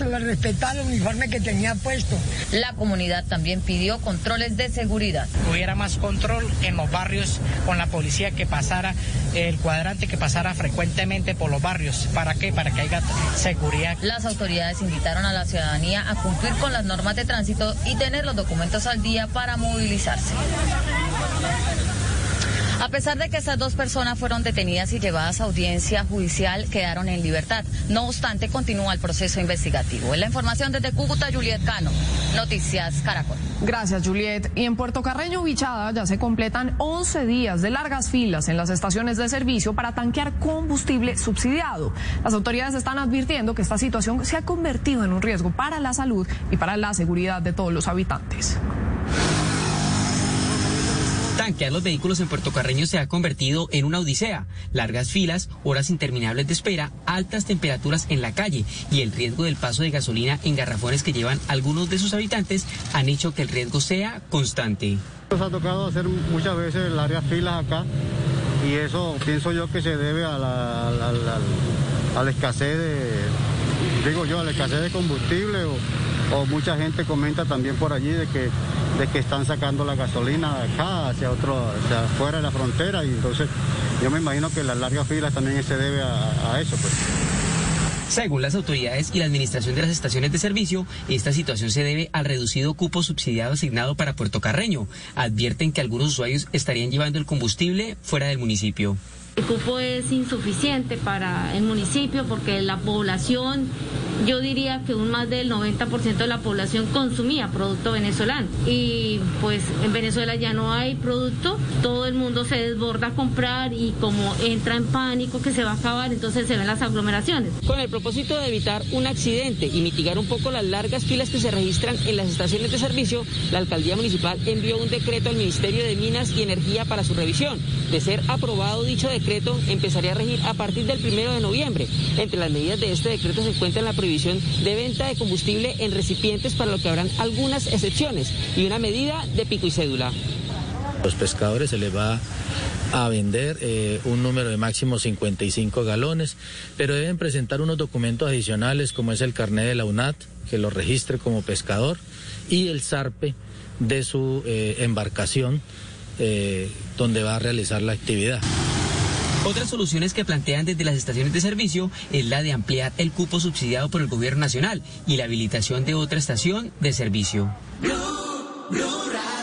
se le respetara el uniforme que tenía puesto. La comunidad también pidió controles de seguridad. Hubiera más control en los barrios con la policía que pasara, el cuadrante que pasara frecuentemente por los barrios. ¿Para qué? Para que haya seguridad. Las autoridades invitaron a la ciudadanía a cumplir con las normas de tránsito y tener los documentos al día para movilizarse. A pesar de que estas dos personas fueron detenidas y llevadas a audiencia judicial, quedaron en libertad. No obstante, continúa el proceso investigativo. En la información desde Cúcuta, Juliet Cano. Noticias Caracol. Gracias, Juliet. Y en Puerto Carreño, Bichada, ya se completan 11 días de largas filas en las estaciones de servicio para tanquear combustible subsidiado. Las autoridades están advirtiendo que esta situación se ha convertido en un riesgo para la salud y para la seguridad de todos los habitantes. Tanquear los vehículos en Puerto Carreño se ha convertido en una odisea. Largas filas, horas interminables de espera, altas temperaturas en la calle y el riesgo del paso de gasolina en garrafones que llevan algunos de sus habitantes han hecho que el riesgo sea constante. Nos ha tocado hacer muchas veces largas filas acá y eso pienso yo que se debe a la, a la escasez de, digo yo, a la escasez de combustible o o mucha gente comenta también por allí de que, de que están sacando la gasolina de acá hacia otro, hacia fuera de la frontera y entonces yo me imagino que las largas filas también se debe a, a eso. Pues. Según las autoridades y la administración de las estaciones de servicio, esta situación se debe al reducido cupo subsidiado asignado para Puerto Carreño. Advierten que algunos usuarios estarían llevando el combustible fuera del municipio. El cupo es insuficiente para el municipio porque la población, yo diría que un más del 90% de la población consumía producto venezolano. Y pues en Venezuela ya no hay producto, todo el mundo se desborda a comprar y como entra en pánico que se va a acabar, entonces se ven las aglomeraciones. Con el propósito de evitar un accidente y mitigar un poco las largas filas que se registran en las estaciones de servicio, la alcaldía municipal envió un decreto al Ministerio de Minas y Energía para su revisión. De ser aprobado dicho decreto, decreto empezaría a regir a partir del primero de noviembre. Entre las medidas de este decreto se encuentra la prohibición de venta de combustible en recipientes, para lo que habrán algunas excepciones, y una medida de pico y cédula. Los pescadores se les va a vender eh, un número de máximo 55 galones, pero deben presentar unos documentos adicionales como es el carnet de la UNAT, que lo registre como pescador, y el SARPE de su eh, embarcación eh, donde va a realizar la actividad. Otras soluciones que plantean desde las estaciones de servicio es la de ampliar el cupo subsidiado por el gobierno nacional y la habilitación de otra estación de servicio.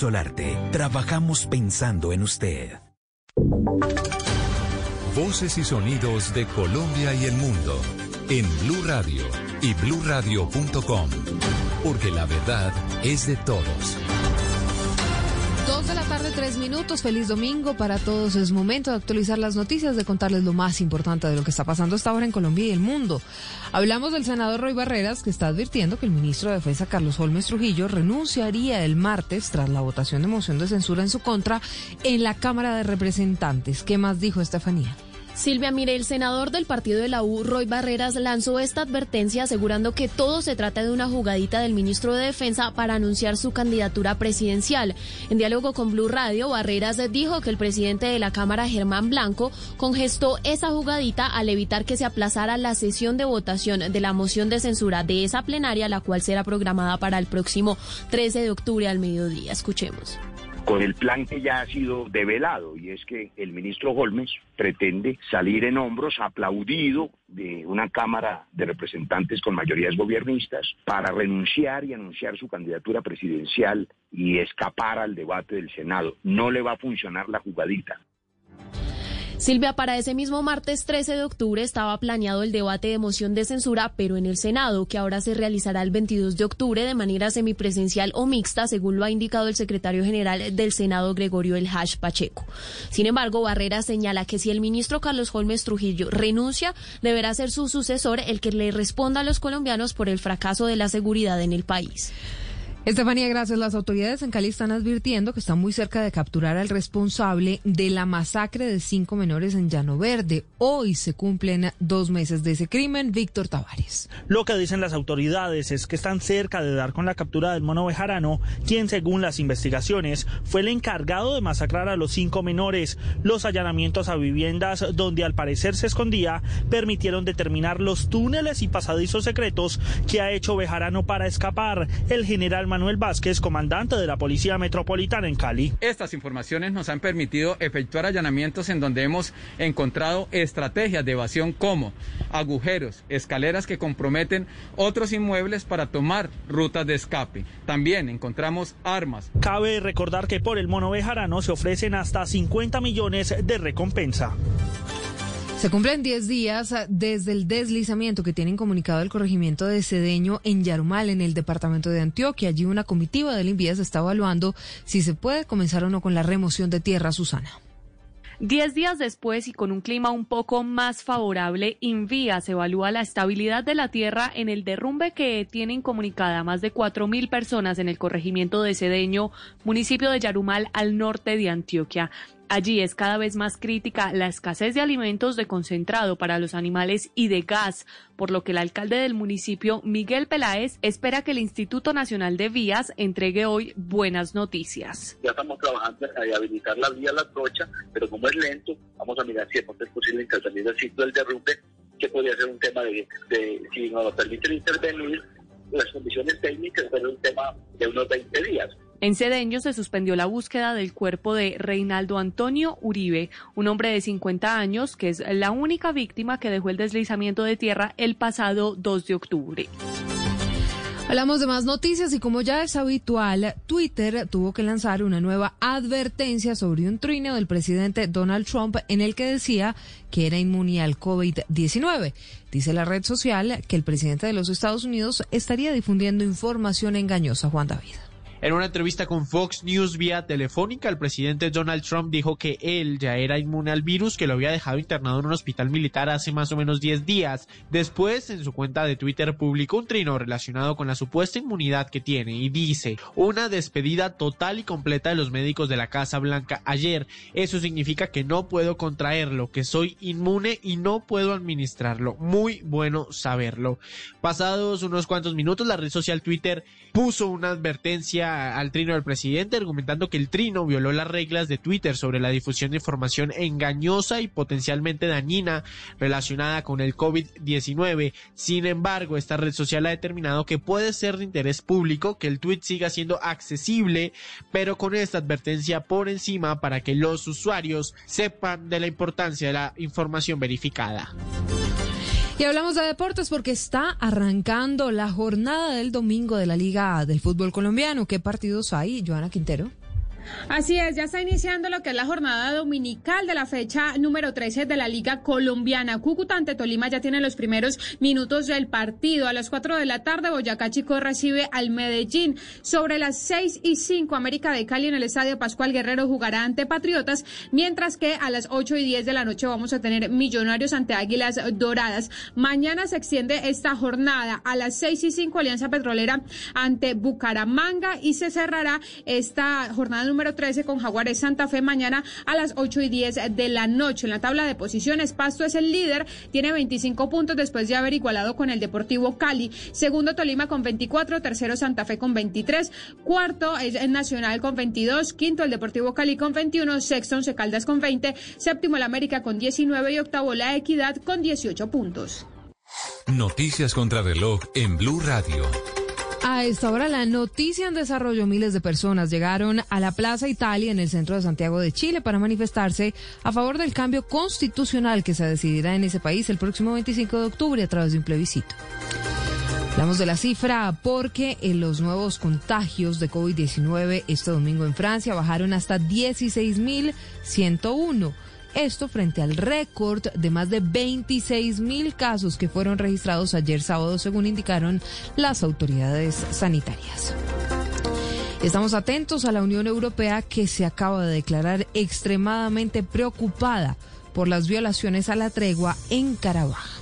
Solarte, trabajamos pensando en usted. Voces y sonidos de Colombia y el mundo en Blue Radio y bluradio.com, porque la verdad es de todos. Dos de la tarde, tres minutos. Feliz domingo para todos. Es momento de actualizar las noticias, de contarles lo más importante de lo que está pasando hasta ahora en Colombia y el mundo. Hablamos del senador Roy Barreras, que está advirtiendo que el ministro de Defensa, Carlos Holmes Trujillo, renunciaría el martes tras la votación de moción de censura en su contra en la Cámara de Representantes. ¿Qué más dijo Estefanía? Silvia, mire, el senador del partido de la U, Roy Barreras, lanzó esta advertencia asegurando que todo se trata de una jugadita del ministro de Defensa para anunciar su candidatura presidencial. En diálogo con Blue Radio, Barreras dijo que el presidente de la Cámara, Germán Blanco, congestó esa jugadita al evitar que se aplazara la sesión de votación de la moción de censura de esa plenaria, la cual será programada para el próximo 13 de octubre al mediodía. Escuchemos con el plan que ya ha sido develado, y es que el ministro Holmes pretende salir en hombros, aplaudido de una Cámara de Representantes con mayorías gobiernistas, para renunciar y anunciar su candidatura presidencial y escapar al debate del Senado. No le va a funcionar la jugadita. Silvia, para ese mismo martes 13 de octubre estaba planeado el debate de moción de censura, pero en el Senado, que ahora se realizará el 22 de octubre de manera semipresencial o mixta, según lo ha indicado el secretario general del Senado, Gregorio El Hash Pacheco. Sin embargo, Barrera señala que si el ministro Carlos Holmes Trujillo renuncia, deberá ser su sucesor el que le responda a los colombianos por el fracaso de la seguridad en el país. Estefanía, gracias. Las autoridades en Cali están advirtiendo que están muy cerca de capturar al responsable de la masacre de cinco menores en Llano Verde. Hoy se cumplen dos meses de ese crimen. Víctor Tavares. Lo que dicen las autoridades es que están cerca de dar con la captura del mono bejarano, quien según las investigaciones fue el encargado de masacrar a los cinco menores. Los allanamientos a viviendas donde al parecer se escondía permitieron determinar los túneles y pasadizos secretos que ha hecho Bejarano para escapar. El general Manuel Vázquez, comandante de la Policía Metropolitana en Cali. Estas informaciones nos han permitido efectuar allanamientos en donde hemos encontrado estrategias de evasión como agujeros, escaleras que comprometen otros inmuebles para tomar rutas de escape. También encontramos armas. Cabe recordar que por el mono bejarano se ofrecen hasta 50 millones de recompensa. Se cumplen 10 días desde el deslizamiento que tienen comunicado el corregimiento de Cedeño en Yarumal, en el departamento de Antioquia. Allí una comitiva del INVIAS está evaluando si se puede comenzar o no con la remoción de tierra, Susana. Diez días después y con un clima un poco más favorable, Invías evalúa la estabilidad de la tierra en el derrumbe que tienen comunicada más de 4.000 personas en el corregimiento de Cedeño, municipio de Yarumal, al norte de Antioquia. Allí es cada vez más crítica la escasez de alimentos de concentrado para los animales y de gas, por lo que el alcalde del municipio, Miguel Peláez, espera que el Instituto Nacional de Vías entregue hoy buenas noticias. Ya estamos trabajando en habilitar la vía La Trocha, pero como es lento, vamos a mirar si es posible intervenir el sitio del derrumbe, que podría ser un tema de, de si nos lo permiten intervenir las condiciones técnicas, pero un tema de unos 20 días. En Cedeño se suspendió la búsqueda del cuerpo de Reinaldo Antonio Uribe, un hombre de 50 años que es la única víctima que dejó el deslizamiento de tierra el pasado 2 de octubre. Hablamos de más noticias y como ya es habitual, Twitter tuvo que lanzar una nueva advertencia sobre un trino del presidente Donald Trump en el que decía que era inmune al COVID-19. Dice la red social que el presidente de los Estados Unidos estaría difundiendo información engañosa, Juan David. En una entrevista con Fox News vía telefónica, el presidente Donald Trump dijo que él ya era inmune al virus, que lo había dejado internado en un hospital militar hace más o menos 10 días. Después, en su cuenta de Twitter, publicó un trino relacionado con la supuesta inmunidad que tiene y dice, una despedida total y completa de los médicos de la Casa Blanca ayer. Eso significa que no puedo contraerlo, que soy inmune y no puedo administrarlo. Muy bueno saberlo. Pasados unos cuantos minutos, la red social Twitter puso una advertencia al trino del presidente argumentando que el trino violó las reglas de Twitter sobre la difusión de información engañosa y potencialmente dañina relacionada con el COVID-19. Sin embargo, esta red social ha determinado que puede ser de interés público que el tweet siga siendo accesible, pero con esta advertencia por encima para que los usuarios sepan de la importancia de la información verificada. Y hablamos de deportes porque está arrancando la jornada del domingo de la Liga del Fútbol Colombiano. ¿Qué partidos hay, Joana Quintero? Así es, ya está iniciando lo que es la jornada dominical de la fecha número 13 de la Liga Colombiana. Cúcuta ante Tolima ya tiene los primeros minutos del partido. A las 4 de la tarde, Boyacá Chico recibe al Medellín. Sobre las 6 y 5, América de Cali en el Estadio Pascual Guerrero jugará ante Patriotas, mientras que a las 8 y 10 de la noche vamos a tener Millonarios ante Águilas Doradas. Mañana se extiende esta jornada. A las 6 y 5, Alianza Petrolera ante Bucaramanga y se cerrará esta jornada número 13 con Jaguares Santa Fe mañana a las 8 y 10 de la noche. En la tabla de posiciones, Pasto es el líder, tiene 25 puntos después de haber igualado con el Deportivo Cali. Segundo Tolima con 24, tercero Santa Fe con 23, cuarto es el Nacional con 22, quinto el Deportivo Cali con 21, sexto Once Caldas con 20, séptimo el América con 19 y octavo la Equidad con 18 puntos. Noticias contra reloj en Blue Radio. A esta hora la noticia en desarrollo, miles de personas llegaron a la Plaza Italia en el centro de Santiago de Chile para manifestarse a favor del cambio constitucional que se decidirá en ese país el próximo 25 de octubre a través de un plebiscito. Hablamos de la cifra porque en los nuevos contagios de COVID-19 este domingo en Francia bajaron hasta 16.101 Esto frente al récord de más de 26 mil casos que fueron registrados ayer sábado, según indicaron las autoridades sanitarias. Estamos atentos a la Unión Europea que se acaba de declarar extremadamente preocupada por las violaciones a la tregua en Carabaj.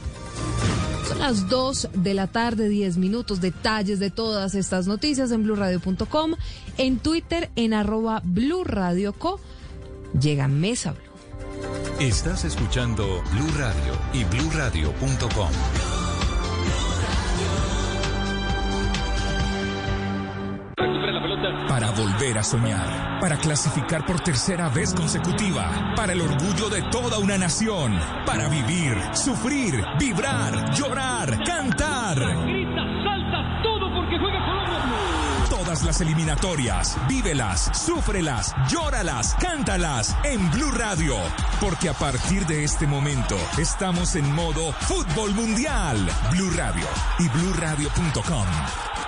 Son las 2 de la tarde, 10 minutos. Detalles de todas estas noticias en blurradio.com, en Twitter en arroba blurradioco. Llega Mesa. Estás escuchando Blue Radio y blurradio.com. Para volver a soñar, para clasificar por tercera vez consecutiva, para el orgullo de toda una nación, para vivir, sufrir, vibrar, llorar, cantar. Las eliminatorias, vívelas, súfrelas, llóralas, cántalas en Blue Radio, porque a partir de este momento estamos en modo fútbol mundial. Blue Radio y bluradio.com.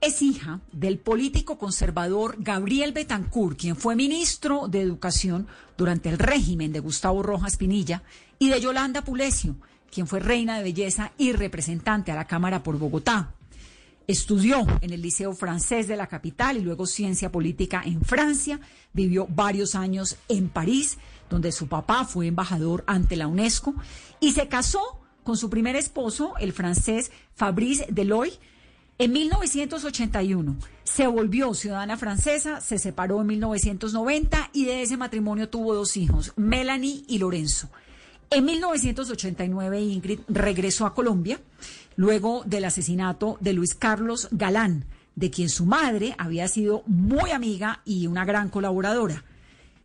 es hija del político conservador Gabriel Betancourt, quien fue ministro de Educación durante el régimen de Gustavo Rojas Pinilla, y de Yolanda Pulesio, quien fue reina de belleza y representante a la Cámara por Bogotá. Estudió en el Liceo Francés de la capital y luego ciencia política en Francia. Vivió varios años en París, donde su papá fue embajador ante la UNESCO. Y se casó con su primer esposo, el francés Fabrice Deloy, en 1981 se volvió ciudadana francesa, se separó en 1990 y de ese matrimonio tuvo dos hijos, Melanie y Lorenzo. En 1989 Ingrid regresó a Colombia luego del asesinato de Luis Carlos Galán, de quien su madre había sido muy amiga y una gran colaboradora.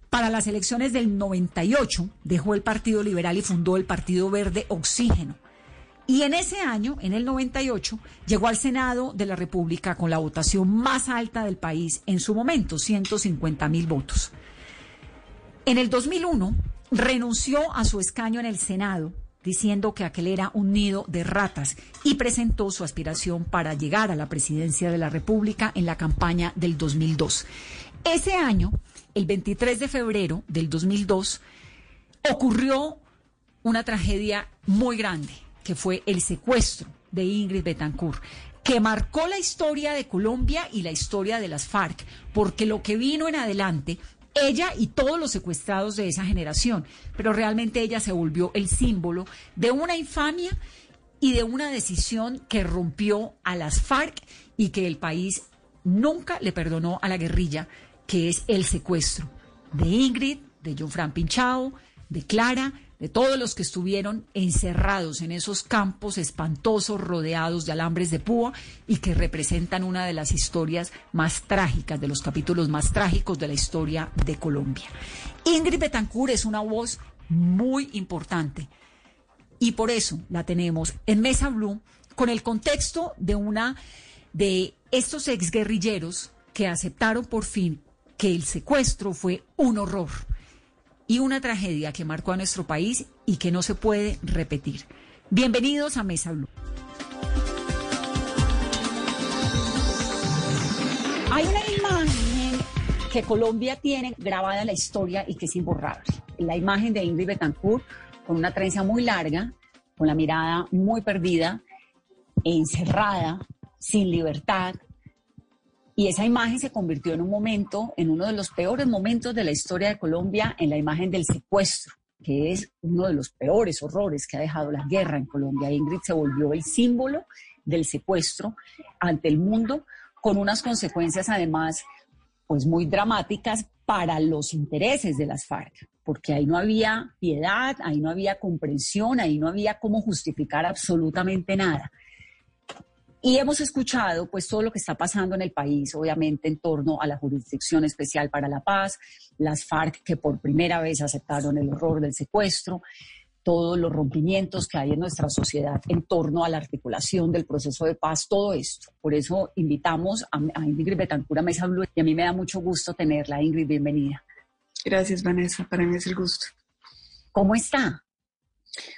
Para las elecciones del 98 dejó el Partido Liberal y fundó el Partido Verde Oxígeno. Y en ese año, en el 98, llegó al Senado de la República con la votación más alta del país en su momento, 150 mil votos. En el 2001, renunció a su escaño en el Senado, diciendo que aquel era un nido de ratas, y presentó su aspiración para llegar a la presidencia de la República en la campaña del 2002. Ese año, el 23 de febrero del 2002, ocurrió una tragedia muy grande que fue el secuestro de Ingrid Betancourt, que marcó la historia de Colombia y la historia de las FARC, porque lo que vino en adelante, ella y todos los secuestrados de esa generación, pero realmente ella se volvió el símbolo de una infamia y de una decisión que rompió a las FARC y que el país nunca le perdonó a la guerrilla, que es el secuestro de Ingrid, de John Fran Pinchao, de Clara, de todos los que estuvieron encerrados en esos campos espantosos rodeados de alambres de púa y que representan una de las historias más trágicas, de los capítulos más trágicos de la historia de Colombia. Ingrid Betancourt es una voz muy importante y por eso la tenemos en Mesa Blue con el contexto de una de estos exguerrilleros que aceptaron por fin que el secuestro fue un horror y una tragedia que marcó a nuestro país y que no se puede repetir. Bienvenidos a Mesa Blue. Hay una imagen que Colombia tiene grabada en la historia y que es imborrable. La imagen de Ingrid Betancourt con una trenza muy larga, con la mirada muy perdida, encerrada, sin libertad, y esa imagen se convirtió en un momento, en uno de los peores momentos de la historia de Colombia, en la imagen del secuestro, que es uno de los peores horrores que ha dejado la guerra en Colombia. Ingrid se volvió el símbolo del secuestro ante el mundo, con unas consecuencias además pues muy dramáticas para los intereses de las FARC, porque ahí no había piedad, ahí no había comprensión, ahí no había cómo justificar absolutamente nada. Y hemos escuchado pues todo lo que está pasando en el país, obviamente en torno a la Jurisdicción Especial para la Paz, las FARC que por primera vez aceptaron el horror del secuestro, todos los rompimientos que hay en nuestra sociedad en torno a la articulación del proceso de paz, todo esto. Por eso invitamos a, Ingrid Betancura Mesa Blue y a mí me da mucho gusto tenerla. Ingrid, bienvenida. Gracias, Vanessa. Para mí es el gusto. ¿Cómo está?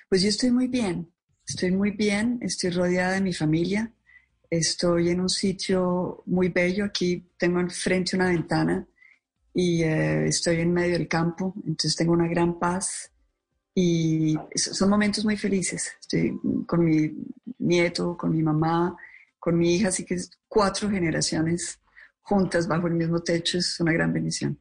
Pues yo estoy muy bien. Estoy muy bien. Estoy rodeada de mi familia. Estoy en un sitio muy bello. Aquí tengo enfrente una ventana y eh, estoy en medio del campo. Entonces tengo una gran paz y son momentos muy felices. Estoy con mi nieto, con mi mamá, con mi hija, así que cuatro generaciones juntas bajo el mismo techo es una gran bendición.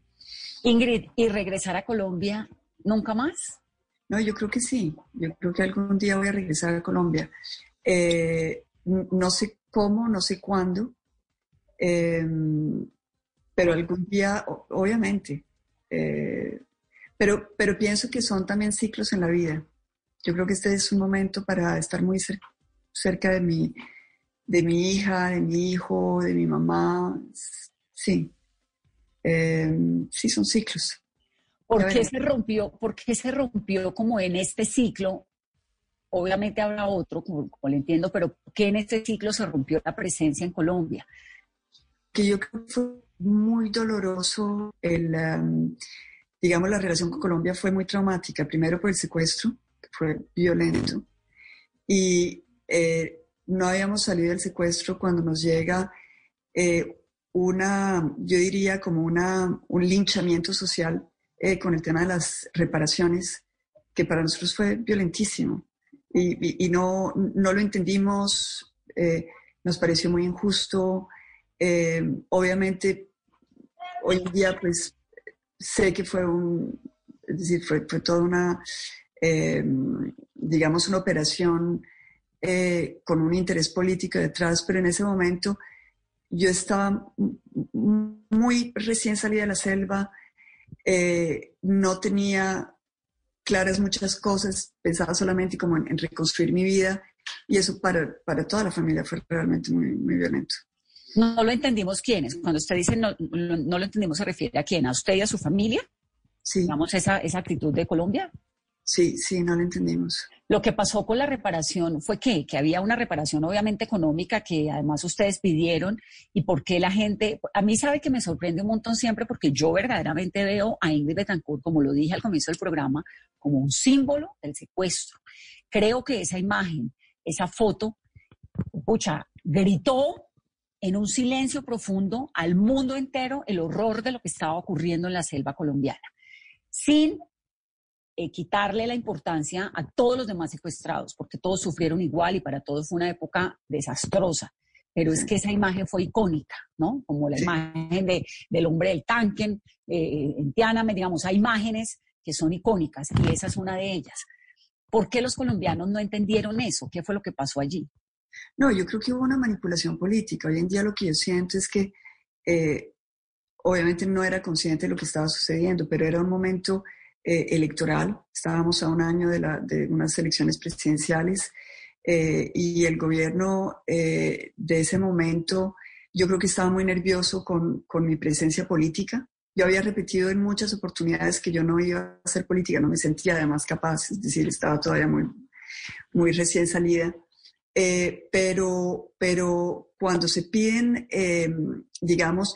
Ingrid, ¿y regresar a Colombia nunca más? No, yo creo que sí. Yo creo que algún día voy a regresar a Colombia. Eh, no sé cómo, no sé cuándo, em, pero algún día, obviamente. Eh, pero, pero pienso que son también ciclos en la vida. Yo creo que este es un momento para estar muy cerca, de, mi, de mi hija, de mi hijo, de mi mamá. Sí, em, sí, son ciclos. ¿Por qué se rompió? ¿Por qué se rompió como en este ciclo Obviamente habrá otro, como, lo entiendo, pero ¿qué en este ciclo se rompió la presencia en Colombia? Que yo creo que fue muy doloroso, el, um, digamos, la relación con Colombia fue muy traumática, primero por el secuestro, que fue violento, y eh, no habíamos salido del secuestro cuando nos llega eh, una, yo diría como una, un linchamiento social eh, con el tema de las reparaciones, que para nosotros fue violentísimo y, no, no, lo entendimos, eh, nos pareció muy injusto. Eh, obviamente, hoy en día, pues, sé que fue un, es decir, fue, fue toda una, eh, digamos, una operación con un interés político detrás, pero en ese momento yo estaba muy recién salida de la selva, no tenía claras muchas cosas, pensaba solamente como en, reconstruir mi vida y eso para, para, toda la familia fue realmente muy, muy violento. No, lo entendimos quiénes. Cuando usted dice no, no, lo entendimos, ¿se refiere a quién? ¿A usted y a su familia? Sí. Digamos, esa, esa actitud de Colombia. Sí, sí, no lo entendimos. Lo que pasó con la reparación fue que, que había una reparación obviamente económica que además ustedes pidieron y por qué la gente, a mí sabe que me sorprende un montón siempre porque yo verdaderamente veo a Ingrid Betancourt, como lo dije al comienzo del programa, como un símbolo del secuestro. Creo que esa imagen, esa foto, pucha, gritó en un silencio profundo al mundo entero el horror de lo que estaba ocurriendo en la selva colombiana, sin eh, quitarle la importancia a todos los demás secuestrados, porque todos sufrieron igual y para todos fue una época desastrosa. Pero es que esa imagen fue icónica, ¿no? Como la imagen de, del hombre del tanque eh, en Tiananmen, digamos, hay imágenes que son icónicas y esa es una de ellas. ¿Por qué los colombianos no entendieron eso? ¿Qué fue lo que pasó allí? No, yo creo que hubo una manipulación política. Hoy en día lo que yo siento es que eh, obviamente no era consciente de lo que estaba sucediendo, pero era un momento eh, electoral. Estábamos a un año de, unas elecciones presidenciales eh, y el gobierno eh, de ese momento yo creo que estaba muy nervioso con, con, mi presencia política. Yo había repetido en muchas oportunidades que yo no iba a hacer política, no me sentía además capaz, es decir, estaba todavía muy, muy recién salida. pero, pero cuando se piden, digamos,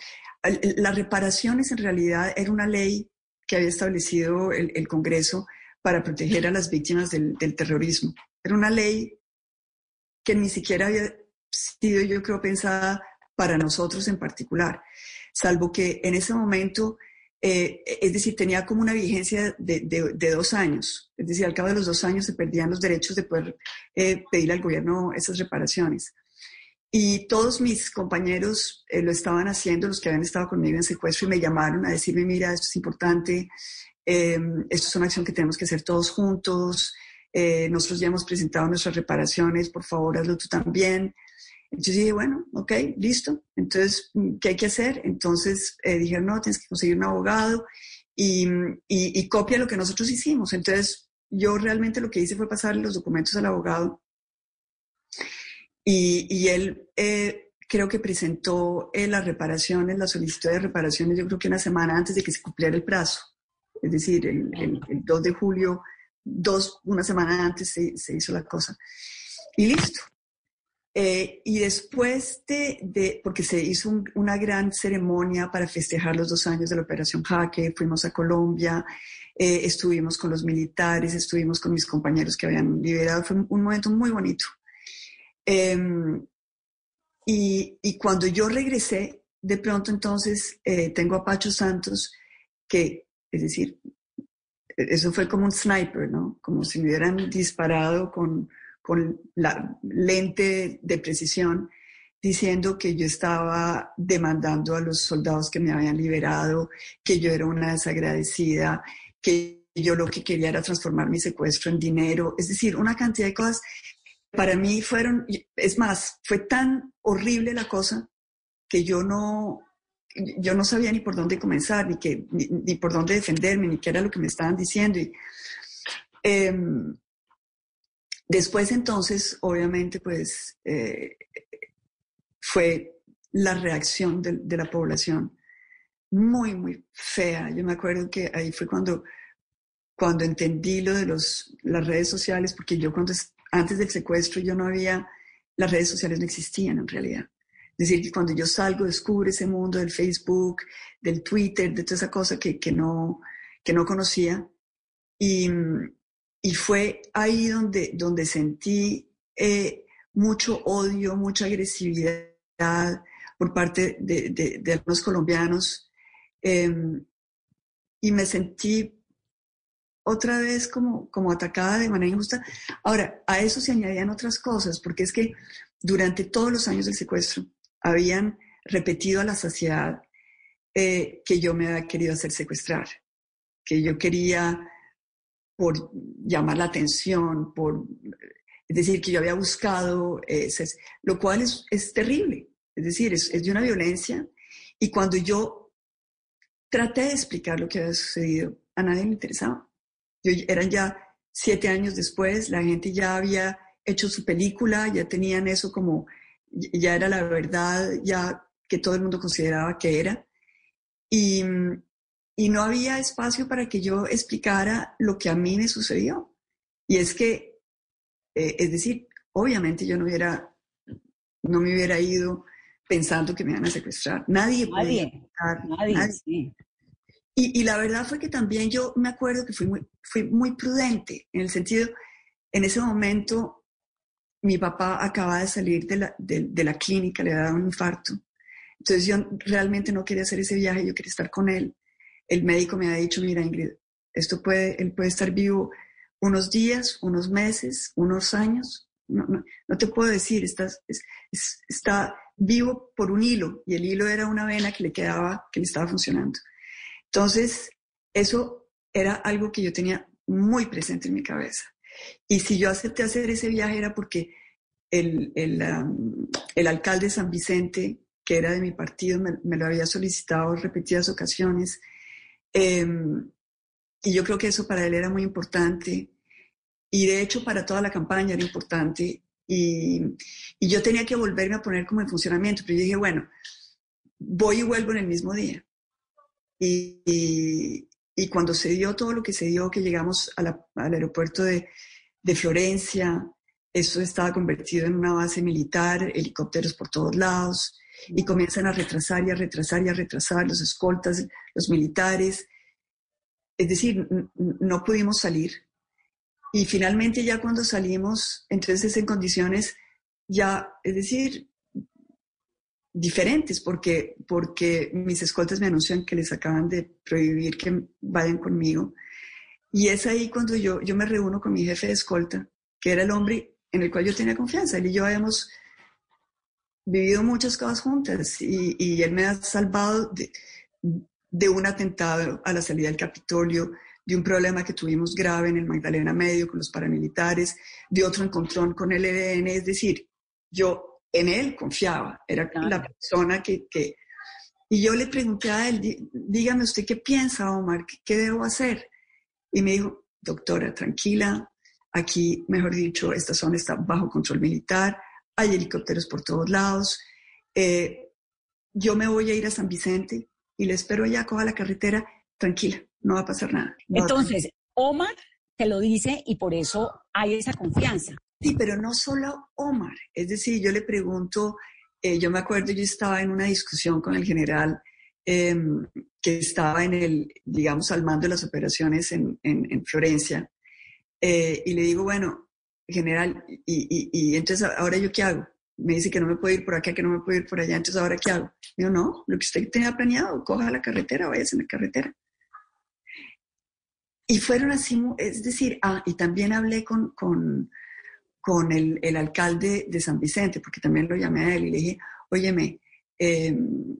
las reparaciones en realidad era una ley que había establecido el, Congreso para proteger a las víctimas del, terrorismo. Era una ley que ni siquiera había sido, yo creo, pensada para nosotros en particular, salvo que en ese momento, eh, es decir, tenía como una vigencia de, dos años, es decir, al cabo de los dos años se perdían los derechos de poder eh, pedir al gobierno esas reparaciones. Y todos mis compañeros eh, lo estaban haciendo, los que habían estado conmigo en secuestro, y me llamaron a decirme, mira, esto es importante, em, esto es una acción que tenemos que hacer todos juntos, eh, nosotros ya hemos presentado nuestras reparaciones, por favor, hazlo tú también. Entonces dije, bueno, ok, listo. Entonces, ¿qué hay que hacer? Entonces eh, dijeron, no, tienes que conseguir un abogado y, y, copia lo que nosotros hicimos. Entonces, yo realmente lo que hice fue pasarle los documentos al abogado y, y él eh, creo que presentó eh, las reparaciones, la solicitud de reparaciones, yo creo que una semana antes de que se cumpliera el plazo. Es decir, el, el, 2 de julio, dos, una semana antes se, se hizo la cosa. Y listo. Eh, y después de, de, porque se hizo una gran ceremonia para festejar los dos años de la Operación Jaque, fuimos a Colombia, eh, estuvimos con los militares, estuvimos con mis compañeros que habían liberado, fue un, momento muy bonito. Em, y, y, cuando yo regresé, de pronto entonces eh, tengo a Pacho Santos, que, es decir, eso fue como un sniper, ¿no? Como si me hubieran disparado con con la lente de precisión, diciendo que yo estaba demandando a los soldados que me habían liberado, que yo era una desagradecida, que yo lo que quería era transformar mi secuestro en dinero, es decir, una cantidad de cosas. Para mí fueron, es más, fue tan horrible la cosa que yo no, yo no sabía ni por dónde comenzar, ni, que, ni, por dónde defenderme, ni qué era lo que me estaban diciendo. Y, em, Después entonces, obviamente, pues eh, fue la reacción de, la población muy, muy fea. Yo me acuerdo que ahí fue cuando, cuando entendí lo de los, las redes sociales, porque yo cuando, antes del secuestro yo no había, las redes sociales no existían en realidad. Es decir, que cuando yo salgo descubro ese mundo del Facebook, del Twitter, de toda esa cosa que, que, no, que no conocía. Y, y fue ahí donde, donde sentí eh, mucho odio, mucha agresividad por parte de, de, algunos colombianos em, y me sentí otra vez como, como atacada de manera injusta. Ahora, a eso se añadían otras cosas, porque es que durante todos los años del secuestro habían repetido a la saciedad eh, que yo me había querido hacer secuestrar, que yo quería por llamar la atención, por, es decir, que yo había buscado, lo cual es, es, terrible, es decir, es, es, de una violencia. Y cuando yo traté de explicar lo que había sucedido, a nadie le interesaba. Yo, eran ya siete años después, la gente ya había hecho su película, ya tenían eso como, ya era la verdad, ya que todo el mundo consideraba que era. Y, y no había espacio para que yo explicara lo que a mí me sucedió. Y es que, eh, es decir, obviamente yo no hubiera, no me hubiera ido pensando que me iban a secuestrar. Nadie. Nadie. nadie, Y, la verdad fue que también yo me acuerdo que fui muy, fui muy prudente, en el sentido, en ese momento mi papá acaba de salir de la, de la clínica, le había dado un infarto. Entonces yo realmente no quería hacer ese viaje, yo quería estar con él el médico me ha dicho, mira Ingrid, esto puede, él puede estar vivo unos días, unos meses, unos años, no, no, te puedo decir, está, está vivo por un hilo y el hilo era una vena que le quedaba, que le estaba funcionando. Entonces, eso era algo que yo tenía muy presente en mi cabeza. Y si yo acepté hacer ese viaje era porque el, el, el alcalde de San Vicente, que era de mi partido, me, lo había solicitado repetidas ocasiones. Em, y yo creo que eso para él era muy importante. Y de hecho para toda la campaña era importante. Y, y yo tenía que volverme a poner como en funcionamiento. Pero yo dije, bueno, voy y vuelvo en el mismo día. Y, y, cuando se dio todo lo que se dio, que llegamos al aeropuerto de, de Florencia, eso estaba convertido en una base militar, helicópteros por todos lados y comienzan a retrasar y a retrasar y a retrasar los escoltas, los militares. Es decir, no pudimos salir. Y finalmente ya cuando salimos, entonces en condiciones ya, es decir, diferentes, porque, porque mis escoltas me anuncian que les acaban de prohibir que vayan conmigo. Y es ahí cuando yo, yo me reúno con mi jefe de escolta, que era el hombre en el cual yo tenía confianza. Él y yo habíamos vivido muchas cosas juntas y, y él me ha salvado de, de, un atentado a la salida del Capitolio, de un problema que tuvimos grave en el Magdalena Medio con los paramilitares, de otro encontrón con el EDN. Es decir, yo en él confiaba, era la persona que, que, Y yo le pregunté a él, dígame usted qué piensa, Omar, qué, debo hacer. Y me dijo, doctora, tranquila, aquí, mejor dicho, esta zona está bajo control militar, hay helicópteros por todos lados, eh, yo me voy a ir a San Vicente y le espero allá, coja la carretera, tranquila, no va a pasar nada. Entonces, Omar te lo dice y por eso hay esa confianza. Sí, pero no solo Omar. Es decir, yo le pregunto, eh, yo me acuerdo, yo estaba en una discusión con el general em, que estaba en el, digamos, al mando de las operaciones en, en, Florencia, eh, y le digo, bueno, general, y, y, entonces, ¿ahora yo qué hago? Me dice que no me puedo ir por acá, que no me puedo ir por allá, entonces, ¿ahora qué hago? Digo, no, lo que usted tenía planeado, coja la carretera, váyase en la carretera. Y fueron así, es decir, ah, y también hablé con, con con el, el, alcalde de San Vicente, porque también lo llamé a él y le dije, óyeme, em,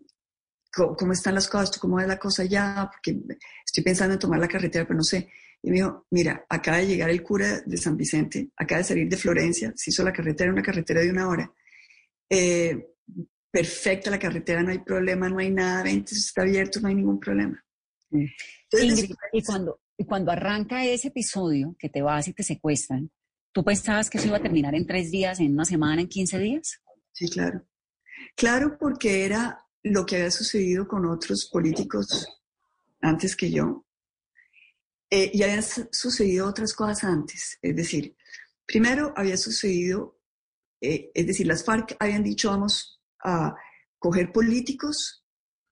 ¿cómo, están las cosas? ¿Cómo es la cosa ya? Porque estoy pensando en tomar la carretera, pero no sé. Y me dijo, mira, acaba de llegar el cura de San Vicente, acaba de salir de Florencia, se hizo la carretera, una carretera de una hora. Eh, perfecta la carretera, no hay problema, no hay nada, vente, está abierto, no hay ningún problema. Mm. y, cuando, y cuando arranca ese episodio que te vas y te secuestran, ¿Tú pensabas que eso iba a terminar en tres días, en una semana, en 15 días? Sí, claro. Claro, porque era lo que había sucedido con otros políticos antes que yo. Eh, y habían sucedido otras cosas antes. Es decir, primero había sucedido, eh, es decir, las FARC habían dicho vamos a coger políticos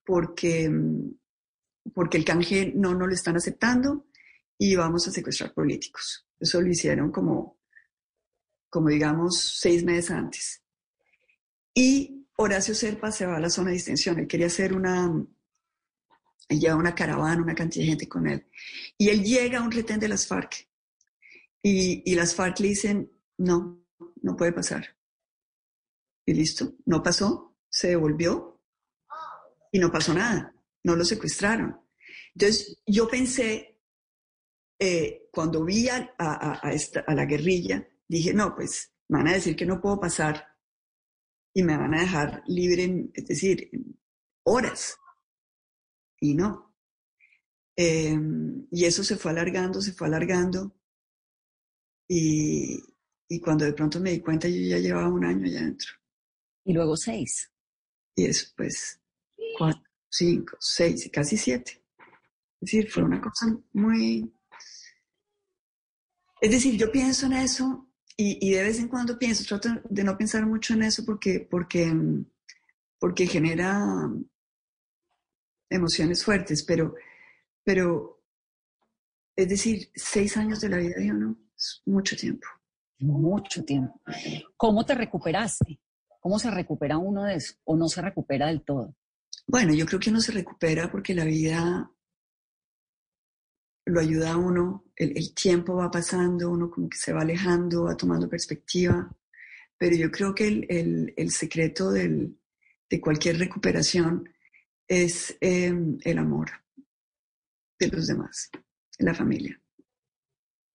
porque, mm, porque el canje no, no lo están aceptando y vamos a secuestrar políticos. Eso lo hicieron como como digamos seis meses antes. Y Horacio Serpa se va a la zona de distensión. Él quería hacer una, él lleva una caravana, una cantidad de gente con él. Y él llega a un retén de las FARC. Y, y las FARC le dicen, no, no puede pasar. Y listo, no pasó, se devolvió y no pasó nada, no lo secuestraron. Entonces yo pensé, eh, cuando vi a, a, esta, a la guerrilla, dije, no, pues me van a decir que no puedo pasar y me van a dejar libre, en, es decir, en horas. Y no. Em, y eso se fue alargando, se fue alargando. Y, y, cuando de pronto me di cuenta, yo ya llevaba un año allá adentro. Y luego seis. Y eso, pues, cuatro, cinco, seis casi siete. Es decir, fue una cosa muy... Es decir, yo pienso en eso y, de vez en cuando pienso, trato de no pensar mucho en eso porque, porque, porque genera emociones fuertes, pero, pero, es decir, seis años de la vida de uno es mucho tiempo. Mucho tiempo. ¿Cómo te recuperaste? ¿Cómo se recupera uno de eso? ¿O no se recupera del todo? Bueno, yo creo que uno se recupera porque la vida lo ayuda a uno, el, tiempo va pasando, uno como que se va alejando, va tomando perspectiva, pero yo creo que el, secreto de cualquier recuperación es em, el amor de los demás, la familia.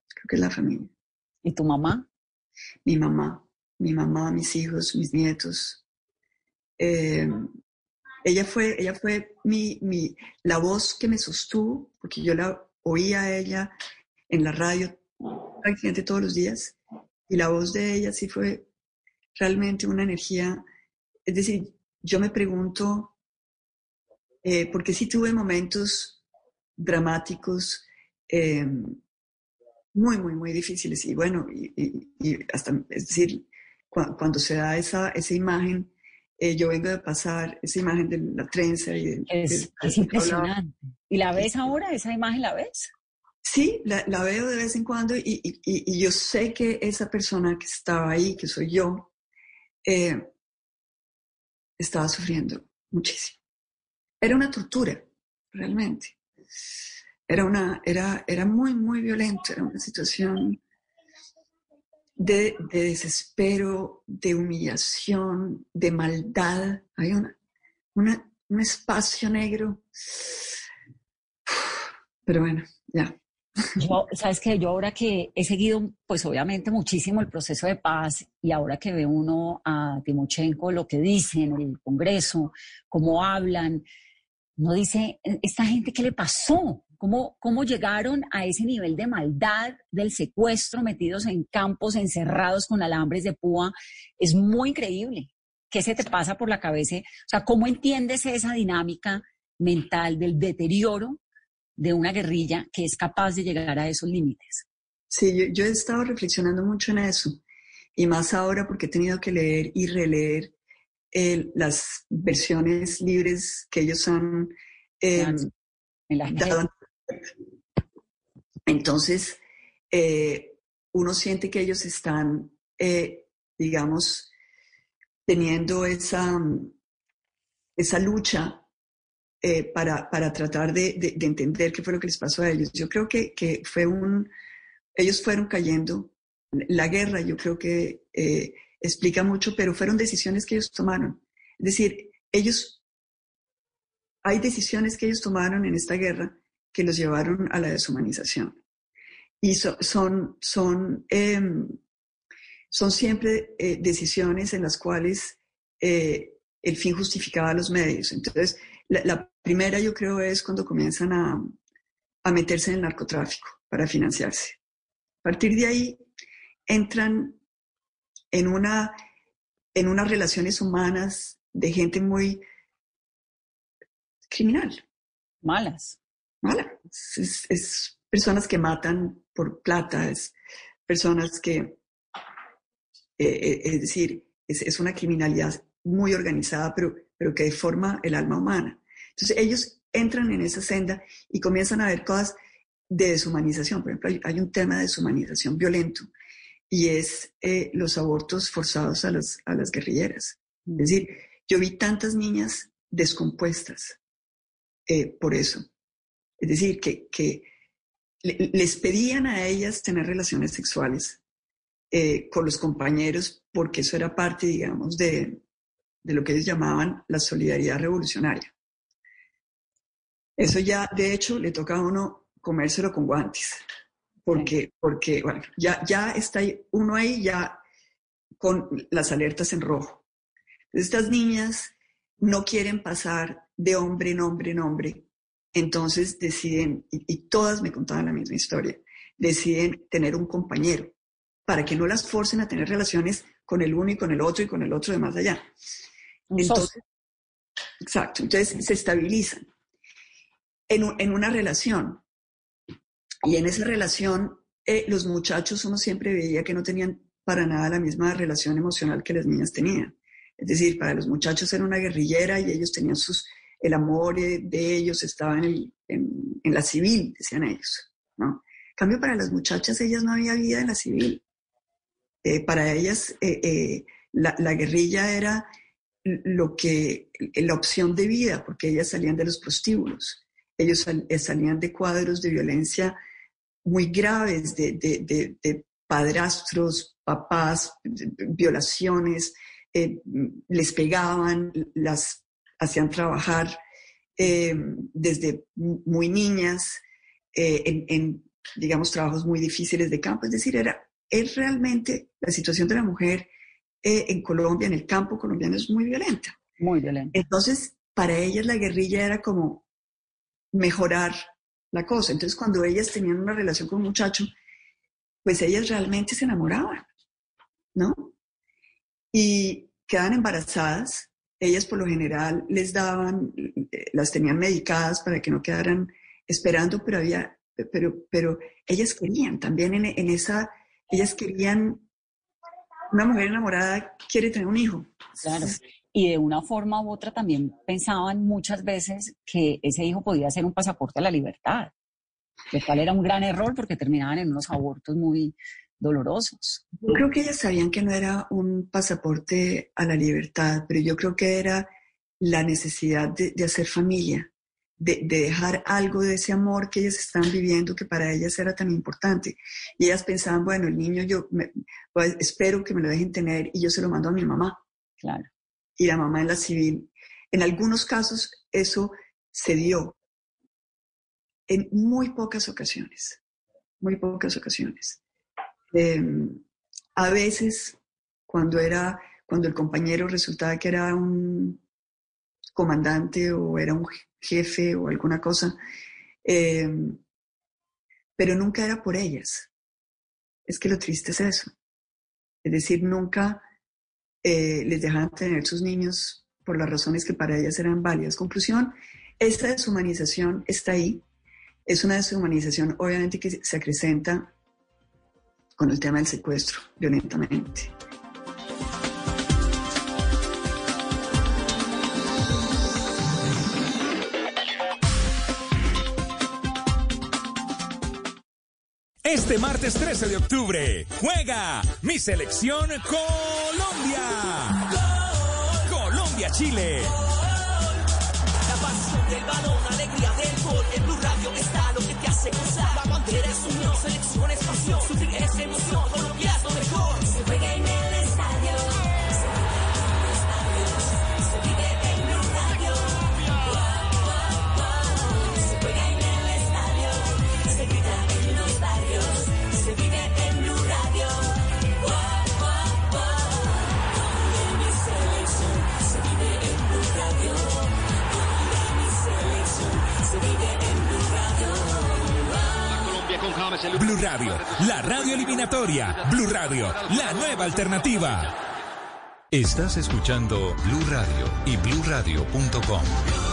Creo que es la familia. ¿Y tu mamá? Mi mamá, mi mamá, mis hijos, mis nietos. Em, ella fue, ella fue mi, mi, la voz que me sostuvo, porque yo la oía a ella en la radio prácticamente todos los días y la voz de ella sí fue realmente una energía, es decir, yo me pregunto, eh, porque sí tuve momentos dramáticos em, muy, muy, muy difíciles y bueno, y, hasta, es decir, cuando se da esa, esa imagen, eh, yo vengo de pasar esa imagen de la trenza y de, es, impresionante. ¿Y la ves ahora? ¿Esa imagen la ves? Sí, la, veo de vez en cuando y, yo sé que esa persona que estaba ahí, que soy yo, eh, estaba sufriendo muchísimo. Era una tortura, realmente. Era, una, era, era muy, muy violento, era una situación de, desespero, de humillación, de maldad. Hay una, un espacio negro. Pero bueno, ya. Yo, sabes que yo ahora que he seguido, pues obviamente muchísimo el proceso de paz y ahora que ve uno a Timochenko lo que dice en el Congreso, cómo hablan, no dice, ¿esta gente qué le pasó? ¿Cómo, ¿Cómo llegaron a ese nivel de maldad del secuestro, metidos en campos, encerrados con alambres de púa? Es muy increíble. ¿Qué se te pasa por la cabeza? O sea, ¿cómo entiendes esa dinámica mental del deterioro de una guerrilla que es capaz de llegar a esos límites. Sí, yo, he estado reflexionando mucho en eso, y más ahora porque he tenido que leer y releer las versiones libres que ellos han em, dado. Entonces, eh, uno siente que ellos están, eh, digamos, teniendo esa, esa lucha eh, para, para, tratar de, de, entender qué fue lo que les pasó a ellos. Yo creo que, que fue un, ellos fueron cayendo. La guerra yo creo que explica mucho, pero fueron decisiones que ellos tomaron. Es decir, ellos, hay decisiones que ellos tomaron en esta guerra que los llevaron a la deshumanización. Y son, son, em, son siempre eh, decisiones en las cuales el fin justificaba los medios. Entonces, la, primera yo creo es cuando comienzan a, a, meterse en el narcotráfico para financiarse. A partir de ahí entran en, una, en unas relaciones humanas de gente muy criminal. Malas. Malas. Es, personas que matan por plata, es personas que, eh, eh, es decir, es, es, una criminalidad muy organizada, pero pero que deforma el alma humana. Entonces ellos entran en esa senda y comienzan a ver cosas de deshumanización. Por ejemplo, hay, un tema de deshumanización violento y es eh, los abortos forzados a las, a las guerrilleras. Es decir, yo vi tantas niñas descompuestas eh, por eso. Es decir, que, que les pedían a ellas tener relaciones sexuales eh, con los compañeros porque eso era parte, digamos, de, de lo que ellos llamaban la solidaridad revolucionaria. Eso ya, de hecho, le toca a uno comérselo con guantes, porque, porque bueno, ya, ya está uno ahí ya con las alertas en rojo. Estas niñas no quieren pasar de hombre en hombre en hombre, entonces deciden, y, y todas me contaban la misma historia, deciden tener un compañero para que no las forcen a tener relaciones con el uno y con el otro y con el otro de más allá. Entonces, exacto, entonces se estabilizan en, una relación. Y en esa relación, eh, los muchachos uno siempre veía que no tenían para nada la misma relación emocional que las niñas tenían. Es decir, para los muchachos era una guerrillera y ellos tenían sus, el amor eh, de ellos estaba en, la civil, decían ellos. ¿no? En cambio, para las muchachas, ellas no había vida en la civil. Eh, para ellas, la, la, guerrilla era lo que, la opción de vida, porque ellas salían de los prostíbulos, ellos eh, salían de cuadros de violencia muy graves, de, padrastros, papás, violaciones, eh, les pegaban, las hacían trabajar eh, desde muy niñas en, digamos, trabajos muy difíciles de campo. Es decir, era, es realmente la situación de la mujer eh, en Colombia, en el campo colombiano, es muy violenta. Muy violenta. Entonces, para ellas la guerrilla era como mejorar la cosa. Entonces, cuando ellas tenían una relación con un muchacho, pues ellas realmente se enamoraban, ¿no? Y quedaban embarazadas. Ellas por lo general les daban, eh, las tenían medicadas para que no quedaran esperando, pero había, pero, pero ellas querían también en, en esa, ellas querían una mujer enamorada quiere tener un hijo. Claro. Y de una forma u otra también pensaban muchas veces que ese hijo podía ser un pasaporte a la libertad, lo cual era un gran error porque terminaban en unos abortos muy dolorosos. Yo creo que ellas sabían que no era un pasaporte a la libertad, pero yo creo que era la necesidad de, de hacer familia, de, dejar algo de ese amor que ellas están viviendo, que para ellas era tan importante. Y ellas pensaban, bueno, el niño yo pues, espero que me lo dejen tener y yo se lo mando a mi mamá. Claro. Y la mamá en la civil. En algunos casos eso se dio. En muy pocas ocasiones. muy pocas ocasiones. Em, a veces, cuando era, cuando el compañero resultaba que era un comandante o era un jefe o alguna cosa, em, pero nunca era por ellas. Es que lo triste es eso. Es decir, nunca eh, les dejaban tener sus niños por las razones que para ellas eran válidas. Conclusión, esta deshumanización está ahí. Es una deshumanización obviamente que se acrecenta con el tema del secuestro violentamente. Este martes 13 de octubre juega mi selección Colombia. Colombia-Chile. La pasión del balón, alegría del gol. En Blue Radio está lo que te hace gozar. La bandera unión, selección es pasión. Sufrir es emoción, Colombia es lo mejor. Se juega en Blue Radio, la radio eliminatoria. Blue Radio, la nueva alternativa. Estás escuchando Blue Radio y bluradio.com.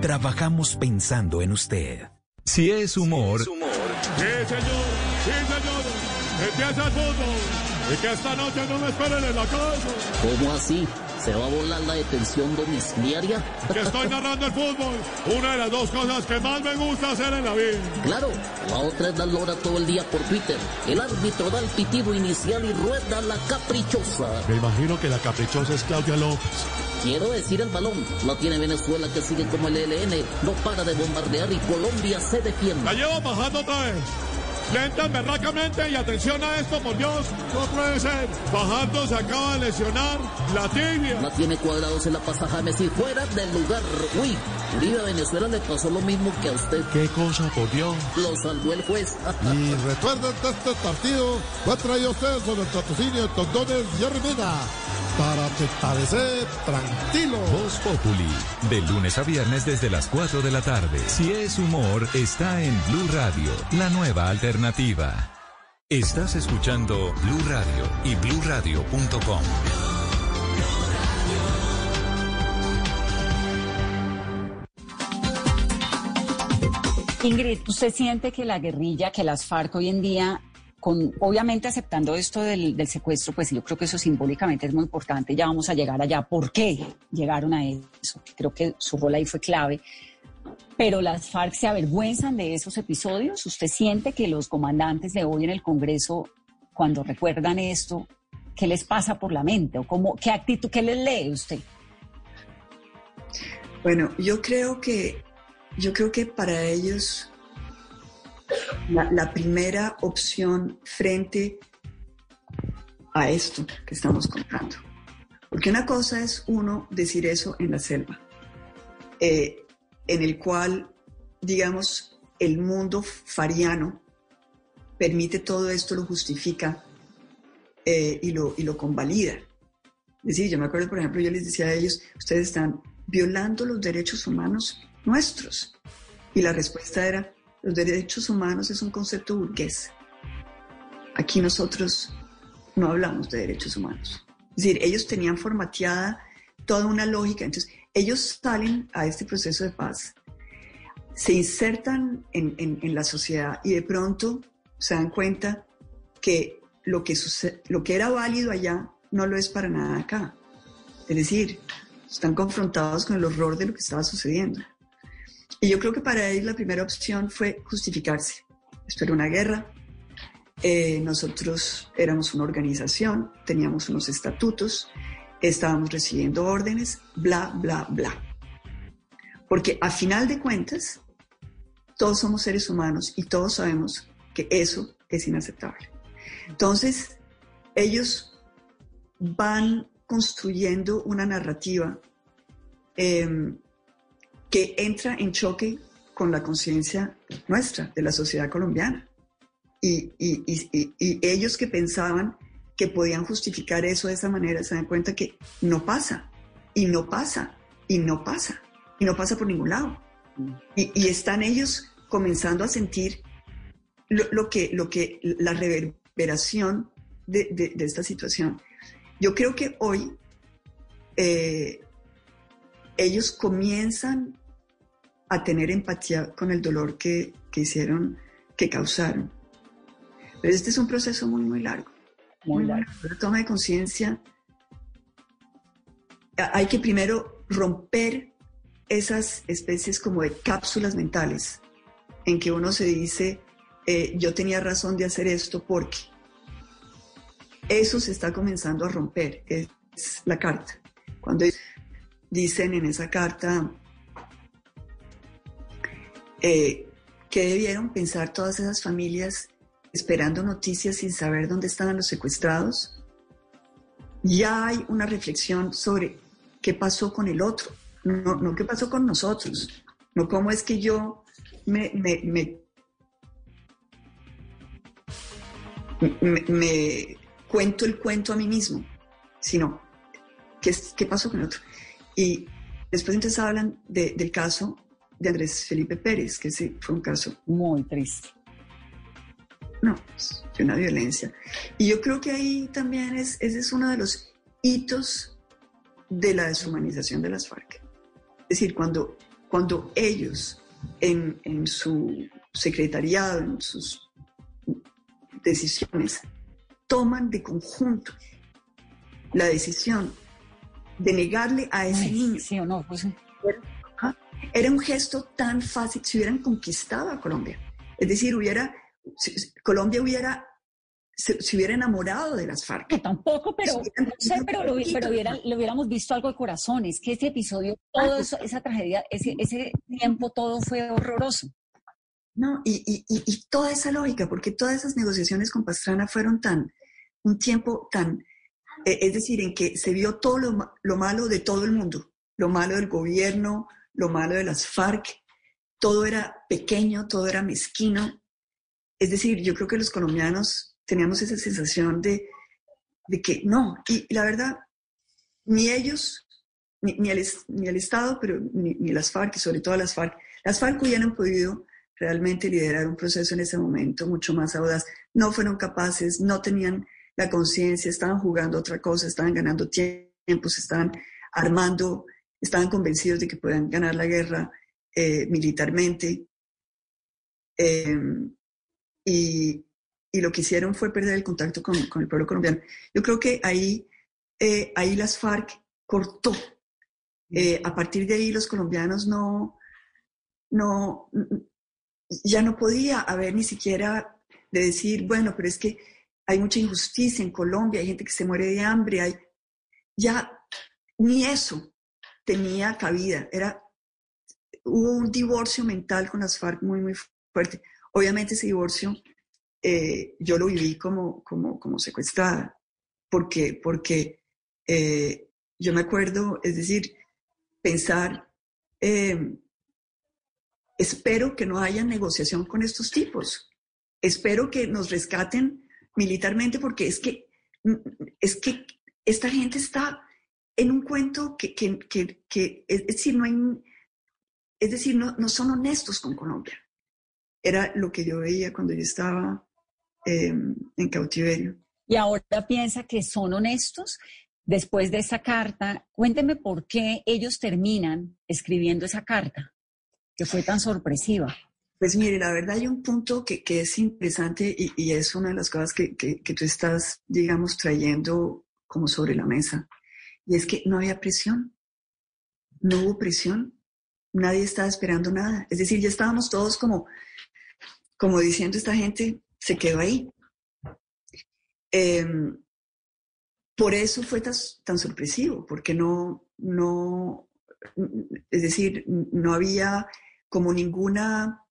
Trabajamos pensando en usted. Si es humor, Sí, señor, sí, señor. Empieza el fútbol. Y que esta noche no me esperen en la casa. ¿Cómo así? ¿Se va a volar la detención domiciliaria? Que estoy narrando el fútbol. Una de las dos cosas que más me gusta hacer en la vida. Claro, la otra es dar lora todo el día por Twitter. El árbitro da el pitido inicial y rueda la caprichosa. Me imagino que la caprichosa es Claudia López. Quiero decir el balón. La tiene Venezuela que sigue como el ELN. No para de bombardear y Colombia se defiende. La llevo bajando otra vez. Lenta, berracamente y atención a esto, por Dios. No puede ser. Bajando se acaba de lesionar la tibia. La tiene cuadrados en la pasaja de Messi fuera del lugar. Uy, Uribe a Venezuela le pasó lo mismo que a usted. ¿Qué cosa, por Dios? Lo salvó el juez. Y recuerden que este partido fue traído a ustedes con el patrocinio de Tondones y Arrimeda. Para te parecer tranquilo. Voz Populi, de lunes a viernes desde las 4 de la tarde. Si es humor, está en Blue Radio, la nueva alternativa. Estás escuchando Blue Radio y bluradio.com. Ingrid, ¿usted siente que la guerrilla, que las FARC hoy en día, obviamente aceptando esto del, del secuestro, pues yo creo que eso simbólicamente es muy importante, ya vamos a llegar allá. ¿Por qué llegaron a eso? Creo que su rol ahí fue clave. Pero las FARC se avergüenzan de esos episodios. ¿Usted siente que los comandantes de hoy en el Congreso, cuando recuerdan esto, qué les pasa por la mente? ¿O cómo, qué actitud, qué les lee usted? Bueno, yo creo que, yo creo que para ellos la, primera opción frente a esto que estamos contando. Porque una cosa es uno decir eso en la selva, eh, en el cual, digamos, el mundo fariano permite todo esto, lo justifica eh, y, lo, y lo convalida. Es decir, yo me acuerdo, por ejemplo, yo les decía a ellos, ustedes están violando los derechos humanos nuestros. Y la respuesta era, los derechos humanos es un concepto burgués. Aquí nosotros no hablamos de derechos humanos. Es decir, ellos tenían formateada toda una lógica. Entonces, ellos salen a este proceso de paz, se insertan en, la sociedad y de pronto se dan cuenta que lo que, lo que era válido allá no lo es para nada acá. Es decir, están confrontados con el horror de lo que estaba sucediendo. Y yo creo que para ellos la primera opción fue justificarse. Esto era una guerra, eh, nosotros éramos una organización, teníamos unos estatutos, estábamos recibiendo órdenes, bla, bla, bla. Porque a final de cuentas, todos somos seres humanos y todos sabemos que eso es inaceptable. Entonces, ellos van construyendo una narrativa em, que entra en choque con la conciencia nuestra, de la sociedad colombiana. Y, ellos que pensaban que podían justificar eso de esa manera, se dan cuenta que no pasa, y no pasa, y no pasa, y no pasa por ningún lado. Y, están ellos comenzando a sentir lo, que, lo que, la reverberación de, esta situación. Yo creo que hoy eh, ellos comienzan a tener empatía con el dolor que, hicieron, que causaron. Pero este es un proceso muy, muy largo. Muy largo. La toma de conciencia, hay que primero romper esas especies como de cápsulas mentales en que uno se dice, eh, yo tenía razón de hacer esto porque eso se está comenzando a romper, es la carta. Cuando dicen en esa carta eh, que debieron pensar todas esas familias esperando noticias sin saber dónde estaban los secuestrados, ya hay una reflexión sobre qué pasó con el otro, no, no qué pasó con nosotros, no cómo es que yo me, cuento el cuento a mí mismo, sino qué, qué pasó con el otro. Y después entonces hablan del caso de Andrés Felipe Pérez, que sí fue un caso muy triste. No, de una violencia. Y yo creo que ahí también es, ese es uno de los hitos de la deshumanización de las FARC. Es decir, cuando, cuando ellos en, en su secretariado, en sus decisiones, toman de conjunto la decisión de negarle a ese niño. Sí o no, pues Era un gesto tan fácil si hubieran conquistado a Colombia. Es decir, hubiera, Colombia hubiera se, hubiera enamorado de las FARC. Que tampoco, pero, no sé, pero, lo, hubiéramos visto algo de corazones, que ese episodio, todo eso, esa tragedia, ese, ese tiempo, todo fue horroroso. No, y, y, y, toda esa lógica, porque todas esas negociaciones con Pastrana fueron tan, un tiempo tan, es decir, en que se vio todo lo, lo, malo de todo el mundo, lo malo del gobierno, lo malo de las FARC, todo era pequeño, todo era mezquino. Es decir, yo creo que los colombianos teníamos esa sensación de, que no, y, la verdad, ni ellos, ni, ni el, Estado, pero ni, ni, las FARC, y sobre todo las FARC, las FARC hubieran podido realmente liderar un proceso en ese momento mucho más audaz. No fueron capaces, no tenían la conciencia, estaban jugando otra cosa, estaban ganando tiempo, se estaban armando, estaban convencidos de que podían ganar la guerra eh, militarmente. Em, y, y, lo que hicieron fue perder el contacto con, con el pueblo colombiano. Yo creo que ahí, eh, ahí las FARC cortó. Eh, a partir de ahí los colombianos no, no, ya no podía haber ni siquiera de decir, bueno, pero es que hay mucha injusticia en Colombia, hay gente que se muere de hambre, hay... ya ni eso tenía cabida, era, hubo un divorcio mental con las FARC muy, muy fuerte. Obviamente ese divorcio eh, yo lo viví como, como, como secuestrada, porque, porque eh, yo me acuerdo, es decir, pensar, eh, espero que no haya negociación con estos tipos, espero que nos rescaten militarmente porque es que, es que esta gente está en un cuento que, que, que, es decir, no hay, es decir, no, no, son honestos con Colombia. Era lo que yo veía cuando yo estaba em, en cautiverio. Y ahora piensa que son honestos. Después de esa carta, cuénteme por qué ellos terminan escribiendo esa carta, que fue tan sorpresiva. Pues mire, la verdad hay un punto que, que es interesante y, y, es una de las cosas que, que, tú estás, digamos, trayendo como sobre la mesa. Y es que no había presión. No hubo presión. nadie estaba esperando nada. Es decir, ya estábamos todos como, como diciendo, esta gente se quedó ahí. Em, por eso fue tan, tan, sorpresivo, porque no, no, es decir, no había como ninguna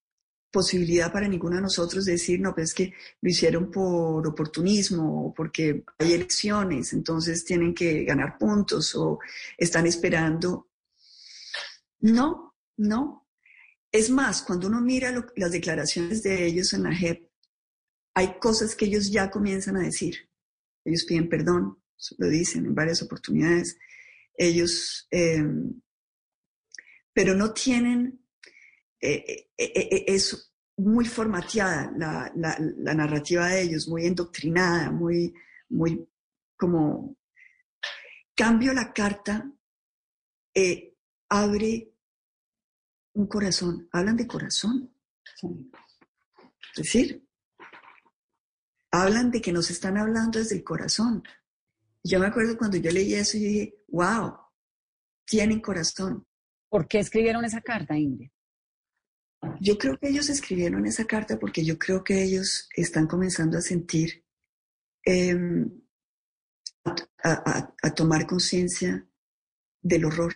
posibilidad para ninguno de nosotros de decir, no, pues es que lo hicieron por oportunismo o porque hay elecciones, entonces tienen que ganar puntos o están esperando. No, no. Es más, cuando uno mira las declaraciones de ellos en la JEP, hay cosas que ellos ya comienzan a decir. Ellos piden perdón, lo dicen en varias oportunidades. Ellos, em, pero no tienen, eh, eh, eh, es muy formateada la, la, narrativa de ellos, muy endoctrinada, muy, muy como... Cambio la carta, abre un corazón, hablan de corazón. Es decir, hablan de que nos están hablando desde el corazón. Yo me acuerdo cuando yo leí eso y dije, wow, tienen corazón. ¿Por qué escribieron esa carta, Ingrid? Yo creo que ellos escribieron esa carta porque yo creo que ellos están comenzando a sentir, em, a, tomar conciencia del horror.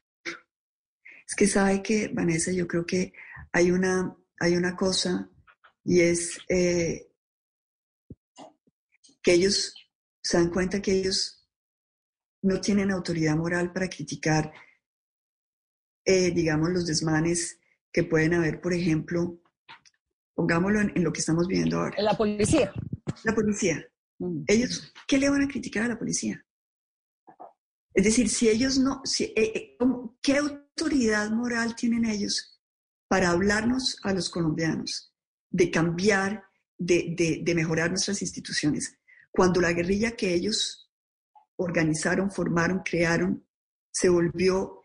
Es que sabe que, Vanessa, yo creo que hay una, hay una cosa y es eh, que ellos se dan cuenta que ellos no tienen autoridad moral para criticar, eh, digamos, los desmanes que pueden haber, por ejemplo, pongámoslo en, lo que estamos viendo ahora. La policía. La policía. Mm. Ellos, ¿qué le van a criticar a la policía? Es decir, si ellos no, si, eh, eh, ¿qué autoridad moral tienen ellos para hablarnos a los colombianos de cambiar, de, de mejorar nuestras instituciones? Cuando la guerrilla que ellos organizaron, formaron, crearon, se volvió,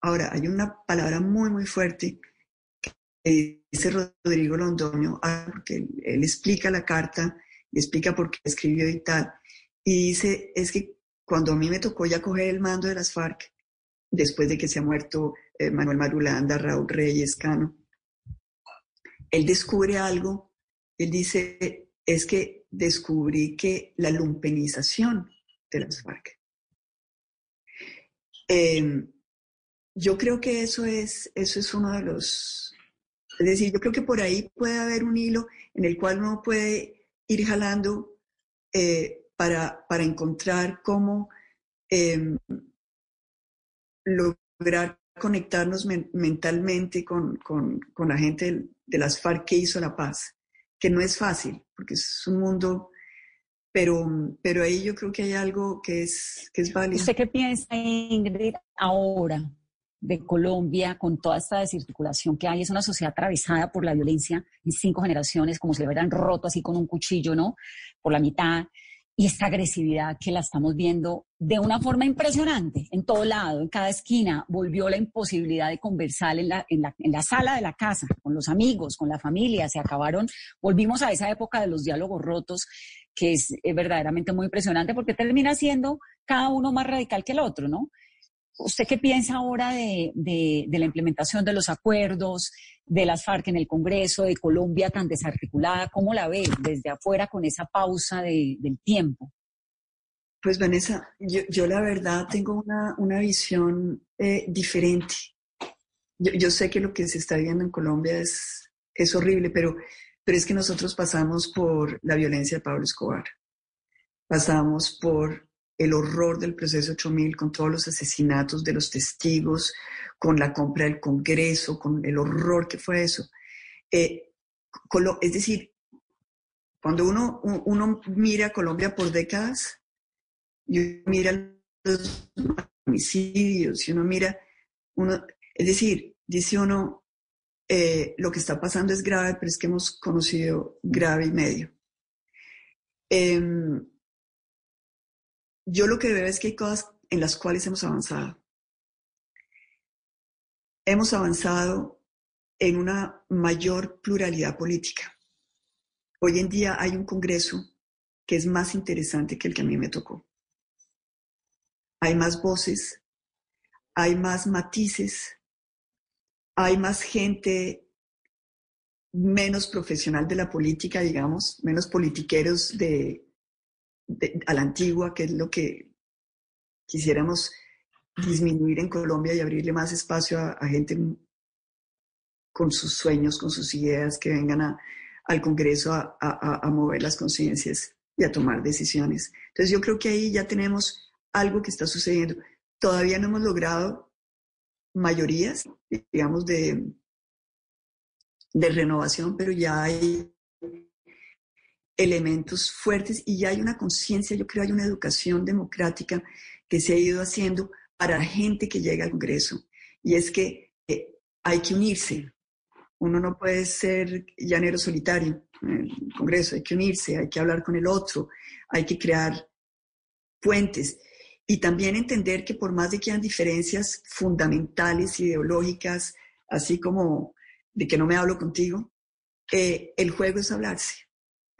ahora hay una palabra muy, muy fuerte que dice Rodrigo Londoño, ah, porque él, explica la carta, y explica por qué escribió y tal, y dice, es que cuando a mí me tocó ya coger el mando de las FARC, después de que se ha muerto eh, Manuel Marulanda, Raúl Reyes, Cano, él descubre algo, él dice, es que descubrí que la lumpenización de las FARC. Em, yo creo que eso es, eso es uno de los, es decir, yo creo que por ahí puede haber un hilo en el cual uno puede ir jalando eh, para, para, encontrar cómo em, lograr conectarnos mentalmente con, con, la gente de las FARC que hizo la paz que no es fácil, porque es un mundo, pero, pero ahí yo creo que hay algo que es, que es válido. ¿Usted qué piensa, Ingrid, ahora de Colombia con toda esta descirculación que hay? Es una sociedad atravesada por la violencia en cinco generaciones, como si le hubieran roto así con un cuchillo, ¿no? Por la mitad y esta agresividad que la estamos viendo de una forma impresionante en todo lado, en cada esquina, volvió la imposibilidad de conversar en la, en la, en la sala de la casa, con los amigos, con la familia, se acabaron, volvimos a esa época de los diálogos rotos, que es, es verdaderamente muy impresionante porque termina siendo cada uno más radical que el otro, ¿no? ¿Usted qué piensa ahora de, la implementación de los acuerdos, de las FARC en el Congreso, de Colombia tan desarticulada? ¿Cómo la ve desde afuera con esa pausa del tiempo? Pues Vanessa, yo, la verdad tengo una, visión eh, diferente. Yo, sé que lo que se está viendo en Colombia es, es horrible, pero, pero es que nosotros pasamos por la violencia de Pablo Escobar, pasamos por el horror del proceso 8000, con todos los asesinatos de los testigos, con la compra del Congreso, con el horror que fue eso. Eh, es decir, cuando uno, uno mira a Colombia por décadas, y mira los homicidios, y uno mira, uno, es decir, dice uno, eh, lo que está pasando es grave, pero es que hemos conocido grave y medio. Em, yo lo que veo es que hay cosas en las cuales hemos avanzado. Hemos avanzado en una mayor pluralidad política. Hoy en día hay un Congreso que es más interesante que el que a mí me tocó. Hay más voces, hay más matices, hay más gente menos profesional de la política, digamos, menos politiqueros de, a la antigua, que es lo que quisiéramos disminuir en Colombia y abrirle más espacio a, a gente con sus sueños, con sus ideas, que vengan a- al Congreso a, a- a- a mover las conciencias y a tomar decisiones. Entonces yo creo que ahí ya tenemos algo que está sucediendo. Todavía no hemos logrado mayorías, digamos, de, de renovación, pero ya hay elementos fuertes y ya hay una conciencia, yo creo hay una educación democrática que se ha ido haciendo para gente que llega al Congreso. Y es que eh, hay que unirse. Uno no puede ser llanero solitario en el Congreso, hay que unirse, hay que hablar con el otro, hay que crear puentes. Y también entender que por más de que hayan diferencias fundamentales, ideológicas, así como de que no me hablo contigo, eh, el juego es hablarse,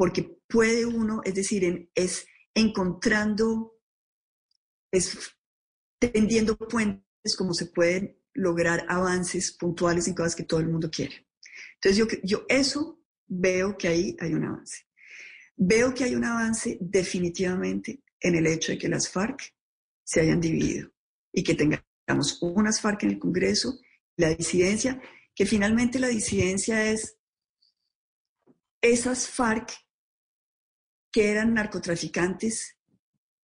porque puede uno, es decir, en- es encontrando, es tendiendo puentes como se pueden lograr avances puntuales en cosas que todo el mundo quiere. Entonces yo, yo eso veo que ahí hay un avance. Veo que hay un avance definitivamente en el hecho de que las FARC se hayan dividido y que tengamos unas FARC en el Congreso, la disidencia, que finalmente la disidencia es esas FARC que eran narcotraficantes,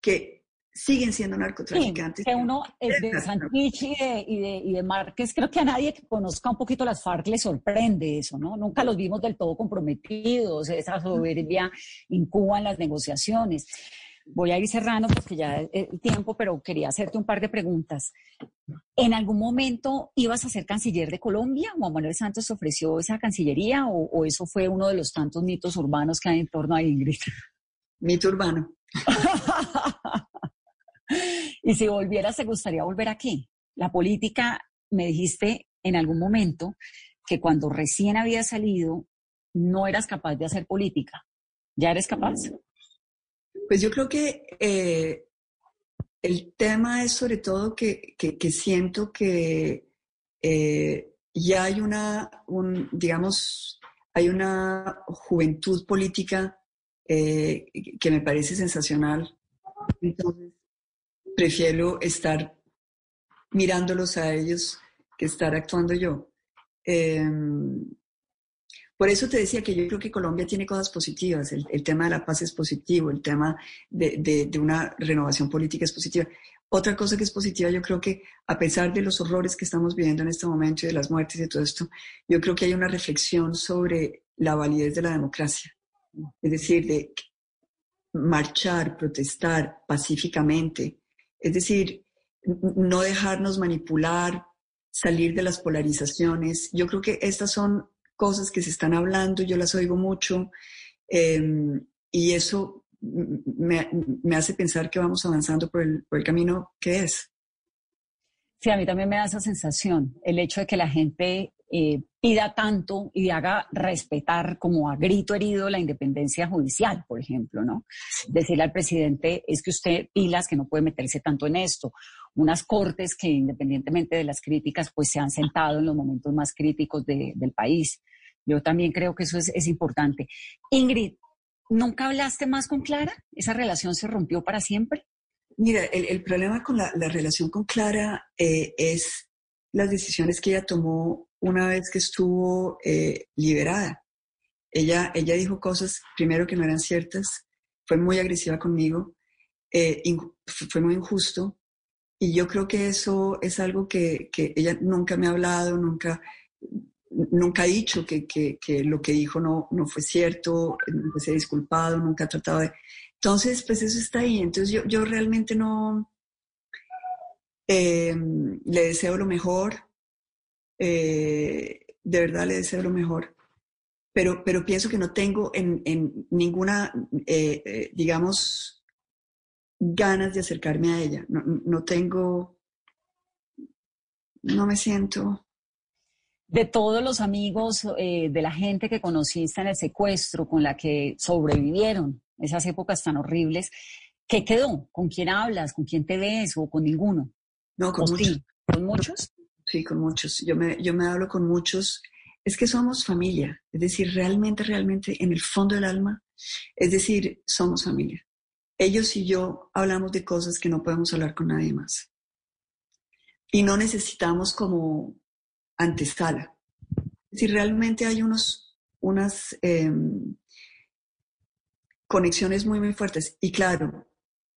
que siguen siendo narcotraficantes. que uno es de Santrich y de, y, de, y de Márquez, creo que a nadie que conozca un poquito las FARC le sorprende eso, ¿no? Nunca los vimos del todo comprometidos, esa soberbia incuba en las negociaciones. Voy a ir cerrando porque ya es el tiempo, pero quería hacerte un par de preguntas. ¿En algún momento ibas a ser canciller de Colombia? ¿Juan Manuel Santos ofreció esa cancillería o, o eso fue uno de los tantos mitos urbanos que hay en torno a Ingrid? Mito urbano. y si volvieras, ¿te gustaría volver aquí? La política, me dijiste en algún momento que cuando recién había salido no eras capaz de hacer política. ¿Ya eres capaz? Pues yo creo que eh, el tema es sobre todo que, que, que siento que eh, ya hay una, un, digamos, hay una juventud política eh, que me parece sensacional. Entonces, prefiero estar mirándolos a ellos que estar actuando yo. Eh, por eso te decía que yo creo que Colombia tiene cosas positivas. El, tema de la paz es positivo, el tema de, una renovación política es positiva. Otra cosa que es positiva, yo creo que a pesar de los horrores que estamos viviendo en este momento y de las muertes y todo esto, yo creo que hay una reflexión sobre la validez de la democracia. Es decir, de marchar, protestar pacíficamente. Es decir, no dejarnos manipular, salir de las polarizaciones. Yo creo que estas son cosas que se están hablando, yo las oigo mucho, eh, y eso me, me, hace pensar que vamos avanzando por el, por el, camino que es. Sí, a mí también me da esa sensación, el hecho de que la gente eh, pida tanto y haga respetar como a grito herido la independencia judicial, por ejemplo, ¿no? Decirle al presidente, es que usted pilas que no puede meterse tanto en esto. Unas cortes que independientemente de las críticas, pues se han sentado en los momentos más críticos de, del país. Yo también creo que eso es, es importante. Ingrid, ¿nunca hablaste más con Clara? ¿Esa relación se rompió para siempre? Mira, el, el problema con la, la, relación con Clara eh, es las decisiones que ella tomó una vez que estuvo eh, liberada. Ella, ella dijo cosas, primero, que no eran ciertas, fue muy agresiva conmigo, eh, fue muy injusto, y yo creo que eso es algo que, que ella nunca me ha hablado, nunca, nunca ha dicho que, que, que, lo que dijo no, no fue cierto, nunca se ha disculpado, nunca ha tratado de... Entonces, pues eso está ahí. Entonces yo, yo realmente no... Eh, le deseo lo mejor, eh, de verdad le deseo lo mejor, pero, pero pienso que no tengo en, en ninguna, eh, eh, digamos, ganas de acercarme a ella. No, no, tengo, no me siento. De todos los amigos, de la gente que conociste en el secuestro, con la que sobrevivieron esas épocas tan horribles, ¿qué quedó? ¿Con quién hablas? ¿Con quién te ves? ¿O con ninguno? No, con ¿O muchos. ¿Con muchos? Sí, con muchos. Yo me, yo me hablo con muchos. Es que somos familia, es decir, realmente, realmente, en el fondo del alma, es decir, somos familia. Ellos y yo hablamos de cosas que no podemos hablar con nadie más. Y no necesitamos como antesala. Si realmente hay unos, unas em, conexiones muy, muy fuertes. Y claro,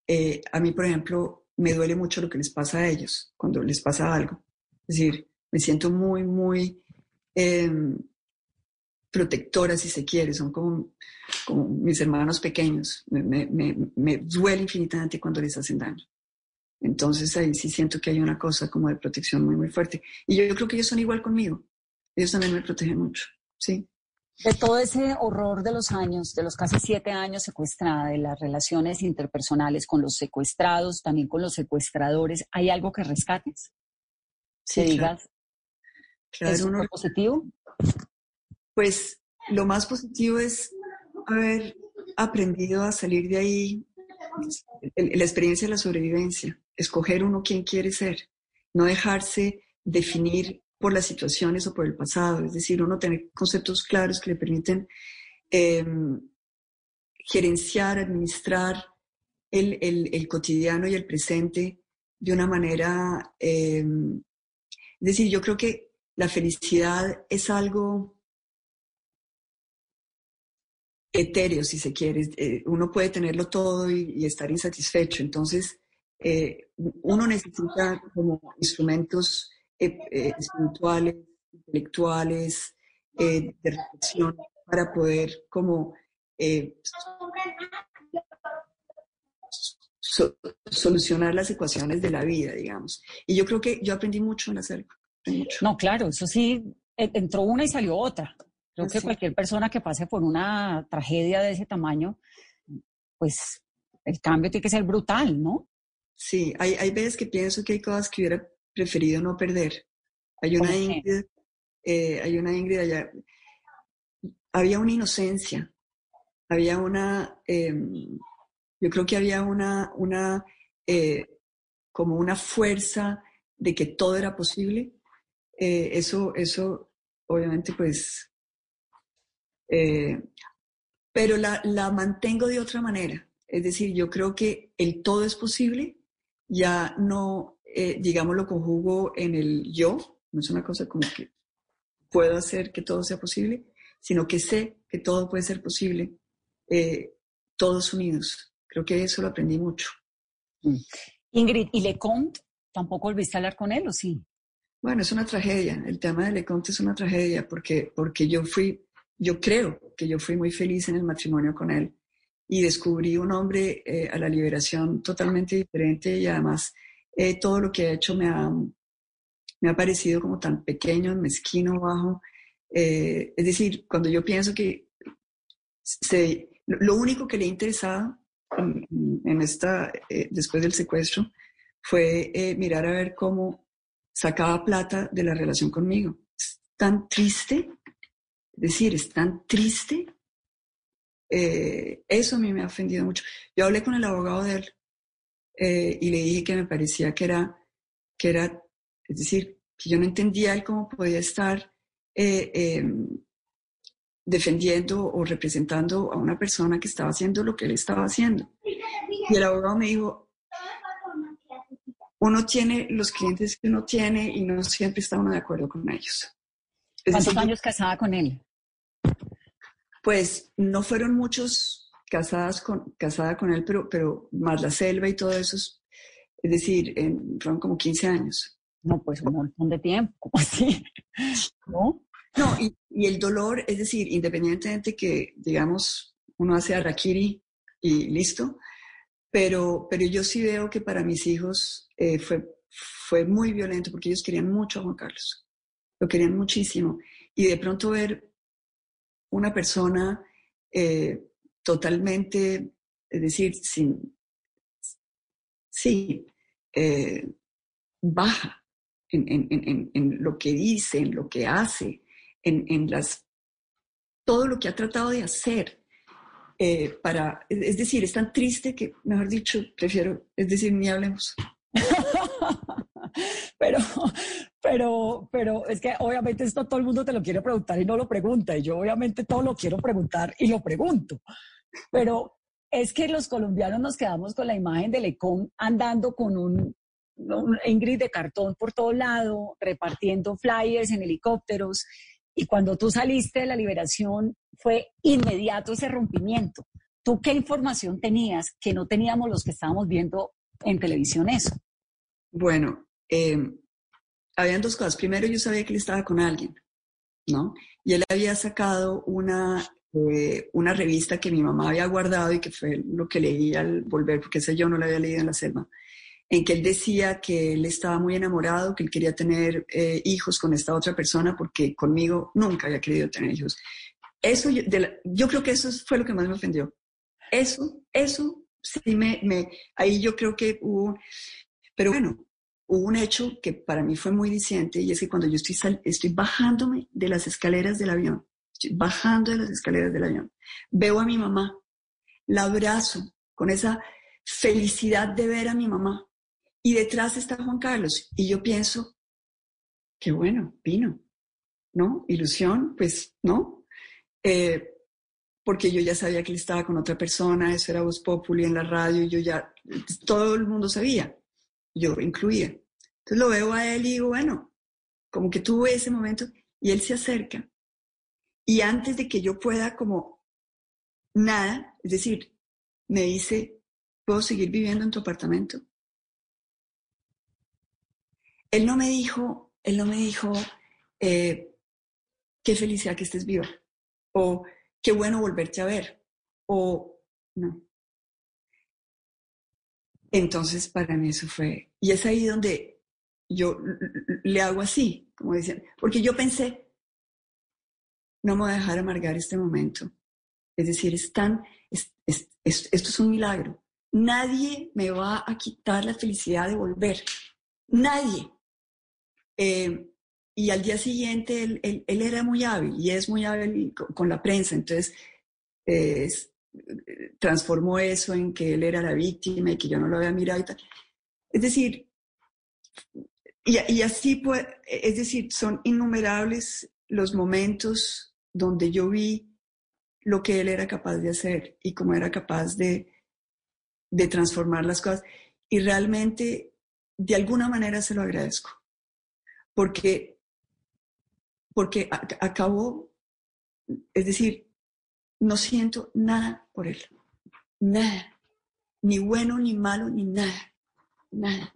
eh, a mí, por ejemplo, me duele mucho lo que les pasa a ellos cuando les pasa algo. Es decir, me siento muy, muy em, protectora, si se quiere. Son como, como mis hermanos pequeños. Me, me, me, duele infinitamente cuando les hacen daño. Entonces ahí sí siento que hay una cosa como de protección muy, muy fuerte. Y yo, yo creo que ellos son igual conmigo. Ellos también me protegen mucho, sí. De todo ese horror de los años, de los casi siete años secuestrada, de las relaciones interpersonales con los secuestrados, también con los secuestradores, ¿hay algo que rescates? Sí, que digas, Claro, ¿eso uno- fue positivo? Pues lo más positivo es haber aprendido a salir de ahí, el- la experiencia de la sobrevivencia, escoger uno quién quiere ser, no dejarse definir por las situaciones o por el pasado, es decir, uno tener conceptos claros que le permiten eh, gerenciar, administrar el, el- el cotidiano y el presente de una manera, eh, es decir, yo creo que la felicidad es algo etéreo, si se quiere. Eh, uno puede tenerlo todo y, estar insatisfecho. Entonces, eh, uno necesita como instrumentos eh, espirituales, intelectuales, de reflexión para poder como so- solucionar las ecuaciones de la vida, digamos. Y yo creo que yo aprendí mucho en hacerlo. No, claro, eso sí, e- entró una y salió otra. Creo que cualquier persona que pase por una tragedia de ese tamaño, pues el cambio tiene que ser brutal, ¿no? Sí, hay, hay veces que pienso que hay cosas que hubiera preferido no perder. Hay una. Ingrid, eh, hay una Ingrid allá. Había una inocencia, había una, em, yo creo que había una, una, eh, como una fuerza de que todo era posible. Eh, eso, eso, obviamente, pues, eh, pero la, la mantengo de otra manera. Es decir, yo creo que el todo es posible, ya no, eh, digamos, lo conjugo en el yo, no es una cosa como que puedo hacer que todo sea posible, sino que sé que todo puede ser posible, eh, todos unidos. Creo que eso lo aprendí mucho. Ingrid, ¿y Lecomte? ¿Tampoco volviste a hablar con él o sí? Bueno, es una tragedia. El tema de Leconte es una tragedia porque, porque yo fui, yo creo que yo fui muy feliz en el matrimonio con él y descubrí un hombre eh, a la liberación totalmente diferente y además eh, todo lo que ha hecho me ha, me ha parecido como tan pequeño, mezquino, bajo. Eh, es decir, cuando yo pienso que se, lo lo único que le ha interesado en, esta, eh, después del secuestro fue eh, mirar a ver cómo sacaba plata de la relación conmigo. Es tan triste, es decir, es tan triste. Eh, eso a mí me ha ofendido mucho. Yo hablé con el abogado de él eh, y le dije que me parecía que era, que era, es decir, que yo no entendía él cómo podía estar eh, defendiendo o representando a una persona que estaba haciendo lo que él estaba haciendo. Y el abogado me dijo, uno tiene los clientes que uno tiene y no siempre está uno de acuerdo con ellos. Es ¿Cuántos decir, años casada con él? Pues no fueron muchos casadas con, casada con él, pero, pero más la selva y todo eso, es, es decir, en- fueron como 15 años. No, pues un montón de tiempo, ¿cómo así? ¿No? No, y, el dolor, es decir, independientemente que, digamos, uno hace harakiri y listo, pero, pero yo sí veo que para mis hijos eh, fue, fue muy violento porque ellos querían mucho a Juan Carlos, lo querían muchísimo. Y de pronto ver una persona eh, totalmente, es decir, sin, sí, eh, baja en- en- en- en lo que dice, en lo que hace, en, en las, todo lo que ha tratado de hacer. eh, para, es decir, es tan triste que, mejor dicho, prefiero, es decir, ni hablemos. pero, pero, pero es que obviamente esto todo el mundo te lo quiere preguntar y no lo pregunta. Y yo obviamente todo lo quiero preguntar y lo pregunto. Pero es que los colombianos nos quedamos con la imagen de Lecón andando con un, un Ingrid de cartón por todo lado, repartiendo flyers en helicópteros. Y cuando tú saliste de la liberación fue inmediato ese rompimiento. ¿Tú qué información tenías que no teníamos los que estábamos viendo en televisión eso? Bueno, eh, habían dos cosas. Primero, yo sabía que él estaba con alguien, ¿no? Y él había sacado una, eh, una revista que mi mamá había guardado y que fue lo que leí al volver, porque ese yo no la había leído en la selva, en que él decía que él estaba muy enamorado, que él quería tener eh, hijos con esta otra persona, porque conmigo nunca había querido tener hijos. Eso, yo, de la- yo creo que eso fue lo que más me ofendió. Eso, eso, sí me, me, ahí yo creo que hubo, pero bueno, hubo un hecho que para mí fue muy diciente y es que cuando yo estoy, sal- estoy bajándome de las escaleras del avión, estoy bajando de las escaleras del avión, veo a mi mamá, la abrazo con esa felicidad de ver a mi mamá y detrás está Juan Carlos y yo pienso, qué bueno, vino, ¿no? Ilusión, pues, ¿no? Eh, porque yo ya sabía que él estaba con otra persona, eso era Voz Populi en la radio, y yo ya, todo el mundo sabía, yo incluía. Entonces lo veo a él y digo, bueno, como que tuve ese momento, y él se acerca, y antes de que yo pueda como nada, es decir, me dice, ¿puedo seguir viviendo en tu apartamento? Él no me dijo, él no me dijo, eh, qué felicidad que estés viva, o qué bueno volverte a ver, o no. Entonces, para mí eso fue, y es ahí donde yo le hago así, como dicen, porque yo pensé, no me voy a dejar amargar este momento. Es decir, es tan, es- es- es- esto es un milagro. Nadie me va a quitar la felicidad de volver. Nadie. Eh, y al día siguiente él, él- él era muy hábil y es muy hábil con, la prensa. Entonces, es- eh, transformó eso en que él era la víctima y que yo no lo había mirado y tal. Es decir, y, y así pues, es decir, son innumerables los momentos donde yo vi lo que él era capaz de hacer y cómo era capaz de, de transformar las cosas. Y realmente, de alguna manera se lo agradezco, porque, porque ac- acabó, es decir, no siento nada por él, nada, ni bueno, ni malo, ni nada, nada.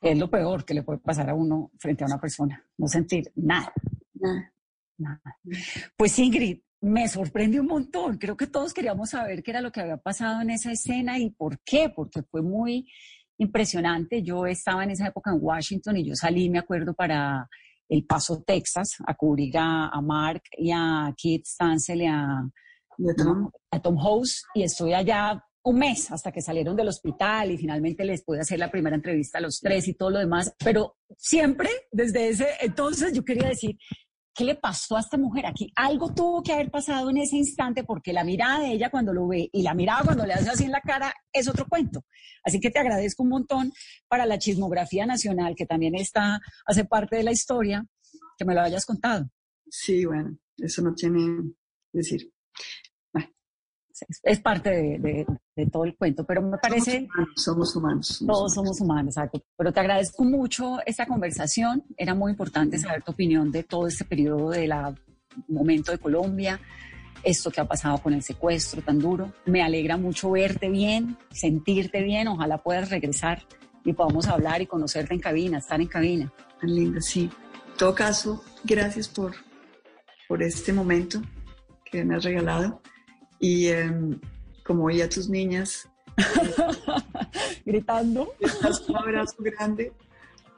Es lo peor que le puede pasar a uno frente a una persona, no sentir nada. Nada. Nada. Pues Ingrid, me sorprende un montón. Creo que todos queríamos saber qué era lo que había pasado en esa escena y por qué, porque fue muy impresionante. Yo estaba en esa época en Washington y yo salí, me acuerdo, para El Paso, Texas, a cubrir a, a Mark y a Kit Stansel y a, Tom? a Tom House y estoy allá un mes hasta que salieron del hospital y finalmente les pude hacer la primera entrevista a los tres y todo lo demás, pero siempre desde ese entonces yo quería decir, ¿qué le pasó a esta mujer aquí? Algo tuvo que haber pasado en ese instante porque la mirada de ella cuando lo ve y la mirada cuando le hace así en la cara es otro cuento. Así que te agradezco un montón para la chismografía nacional que también está, hace parte de la historia, que me lo hayas contado. Sí, bueno, eso no tiene decir. Es, es parte de, de- de todo el cuento, pero me parece... Somos humanos. somos Todos somos humanos, exacto. Pero te agradezco mucho esta conversación. Era muy importante saber tu opinión de todo este periodo del momento de Colombia, esto que ha pasado con el secuestro tan duro. Me alegra mucho verte bien, sentirte bien. Ojalá puedas regresar y podamos hablar y conocerte en cabina, estar en cabina. Tan linda, sí. En todo caso, gracias por, por este momento que me has regalado. Y em, como oí a tus niñas gritando, un abrazo grande,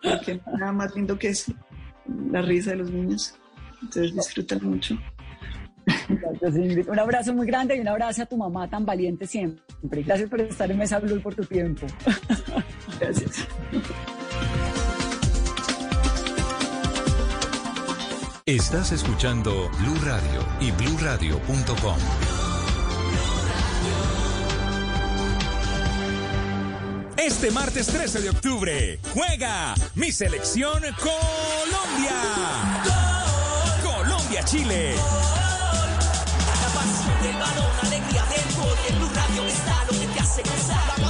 porque no hay nada más lindo que eso, la risa de los niños. Entonces disfrutan mucho. Gracias. Un abrazo muy grande y un abrazo a tu mamá tan valiente siempre. Gracias por estar en Mesa Blue y por tu tiempo. Gracias. Estás escuchando Blue Radio y bluradio.com. Este martes 13 de octubre, juega mi selección Colombia. Colombia-Chile. La pasión del balón, alegría del gol. En Blue Radio está lo que te hace gozar.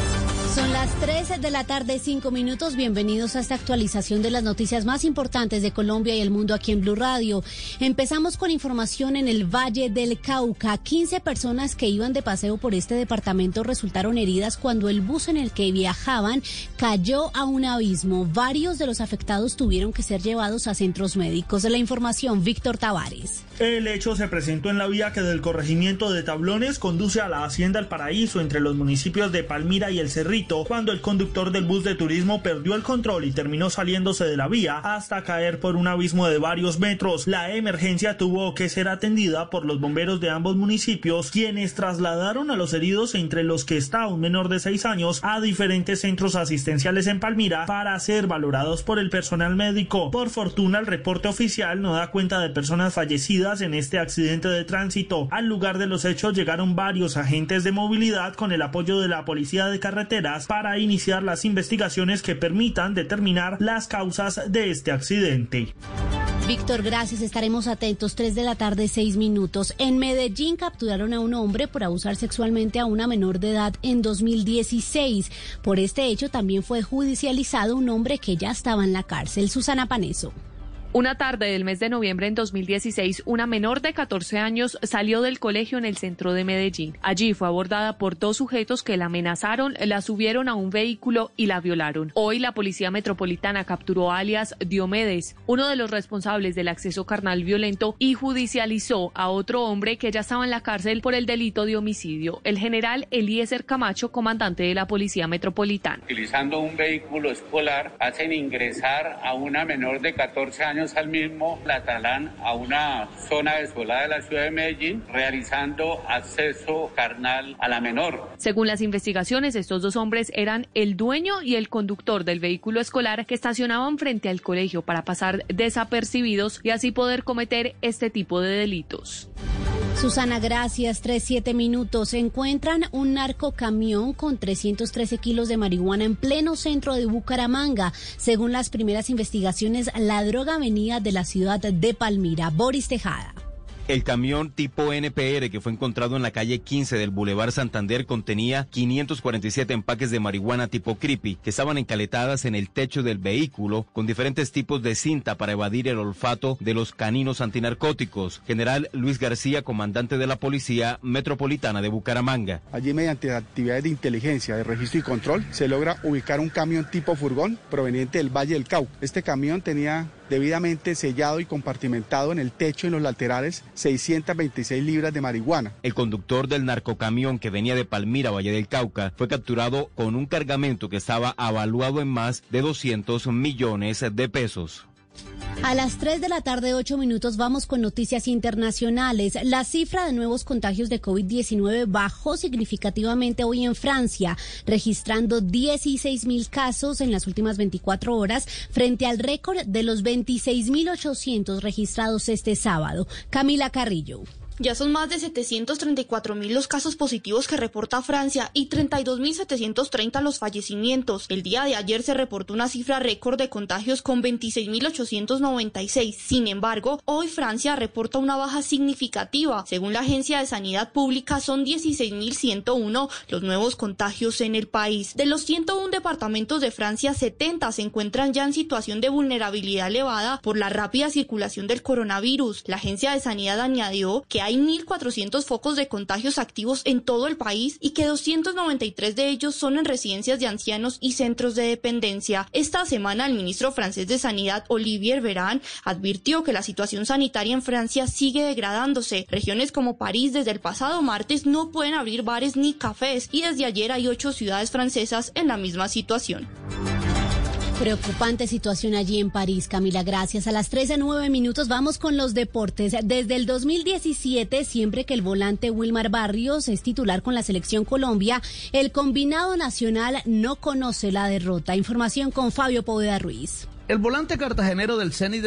Son las 13 de la tarde, 5 minutos. Bienvenidos a esta actualización de las noticias más importantes de Colombia y el mundo aquí en Blue Radio. Empezamos con información en el Valle del Cauca. 15 personas que iban de paseo por este departamento resultaron heridas cuando el bus en el que viajaban cayó a un abismo. Varios de los afectados tuvieron que ser llevados a centros médicos. La información, Víctor Tavares. El hecho se presentó en la vía que del corregimiento de Tablones conduce a la Hacienda El Paraíso entre los municipios de Palmira y El Cerrito cuando el conductor del bus de turismo perdió el control y terminó saliéndose de la vía hasta caer por un abismo de varios metros. La emergencia tuvo que ser atendida por los bomberos de ambos municipios quienes trasladaron a los heridos entre los que está un menor de 6 años a diferentes centros asistenciales en Palmira para ser valorados por el personal médico. Por fortuna el reporte oficial no da cuenta de personas fallecidas en este accidente de tránsito. Al lugar de los hechos llegaron varios agentes de movilidad con el apoyo de la policía de para iniciar las investigaciones que permitan determinar las causas de este accidente. Víctor, gracias. Estaremos atentos. 3 de la tarde, 6 minutos. En Medellín capturaron a un hombre por abusar sexualmente a una menor de edad en 2016. Por este hecho también fue judicializado un hombre que ya estaba en la cárcel. Susana Paneso. Una tarde del mes de noviembre en 2016, una menor de 14 años salió del colegio en el centro de Medellín. Allí fue abordada por dos sujetos que la amenazaron, la subieron a un vehículo y la violaron. Hoy la Policía Metropolitana capturó a alias Diomedes, uno de los responsables del acceso carnal violento, y judicializó a otro hombre que ya estaba en la cárcel por el delito de homicidio, el general Eliezer Camacho, comandante de la Policía Metropolitana. Utilizando un vehículo escolar, hacen ingresar a una menor de 14 años al mismo la trasladan a una zona desolada de la ciudad de Medellín, realizando acceso carnal a la menor. Según las investigaciones, estos dos hombres eran el dueño y el conductor del vehículo escolar que estacionaban frente al colegio para pasar desapercibidos y así poder cometer este tipo de delitos. Susana, gracias. Tres, siete minutos. Encuentran un narcocamión con 313 kilos de marihuana en pleno centro de Bucaramanga. Según las primeras investigaciones, la droga venía de la ciudad de Palmira. Boris Tejada. El camión tipo NPR que fue encontrado en la calle 15 del Boulevard Santander contenía 547 empaques de marihuana tipo creepy que estaban encaletadas en el techo del vehículo con diferentes tipos de cinta para evadir el olfato de los caninos antinarcóticos. General Luis García, comandante de la Policía Metropolitana de Bucaramanga. Allí mediante actividades de inteligencia, de registro y control, se logra ubicar un camión tipo furgón proveniente del Valle del Cauca. Este camión tenía debidamente sellado y compartimentado en el techo y en los laterales 626 libras de marihuana. El conductor del narcocamión que venía de Palmira, Valle del Cauca, fue capturado con un cargamento que estaba avaluado en más de 200 millones de pesos. A las 3 de la tarde, 8 minutos, vamos con noticias internacionales. La cifra de nuevos contagios de COVID-19 bajó significativamente hoy en Francia, registrando 16 mil casos en las últimas 24 horas, frente al récord de los 26.800 registrados este sábado. Camila Carrillo. Ya son más de 734 mil los casos positivos que reporta Francia y 32.730 los fallecimientos. El día de ayer se reportó una cifra récord de contagios con 26.896. Sin embargo, hoy Francia reporta una baja significativa. Según la Agencia de Sanidad Pública, son 16.101 los nuevos contagios en el país. De los 101 departamentos de Francia, 70 se encuentran ya en situación de vulnerabilidad elevada por la rápida circulación del coronavirus. La Agencia de Sanidad añadió que hay hay 1.400 focos de contagios activos en todo el país y que 293 de ellos son en residencias de ancianos y centros de dependencia. Esta semana el ministro francés de Sanidad, Olivier Veran, advirtió que la situación sanitaria en Francia sigue degradándose. Regiones como París desde el pasado martes no pueden abrir bares ni cafés y desde ayer hay ocho ciudades francesas en la misma situación. Preocupante situación allí en París, Camila. Gracias. A las 13, 9 minutos vamos con los deportes. Desde el 2017, siempre que el volante Wilmar Barrios es titular con la selección Colombia, el combinado nacional no conoce la derrota. Información con Fabio Poveda Ruiz. El volante cartagenero del CENI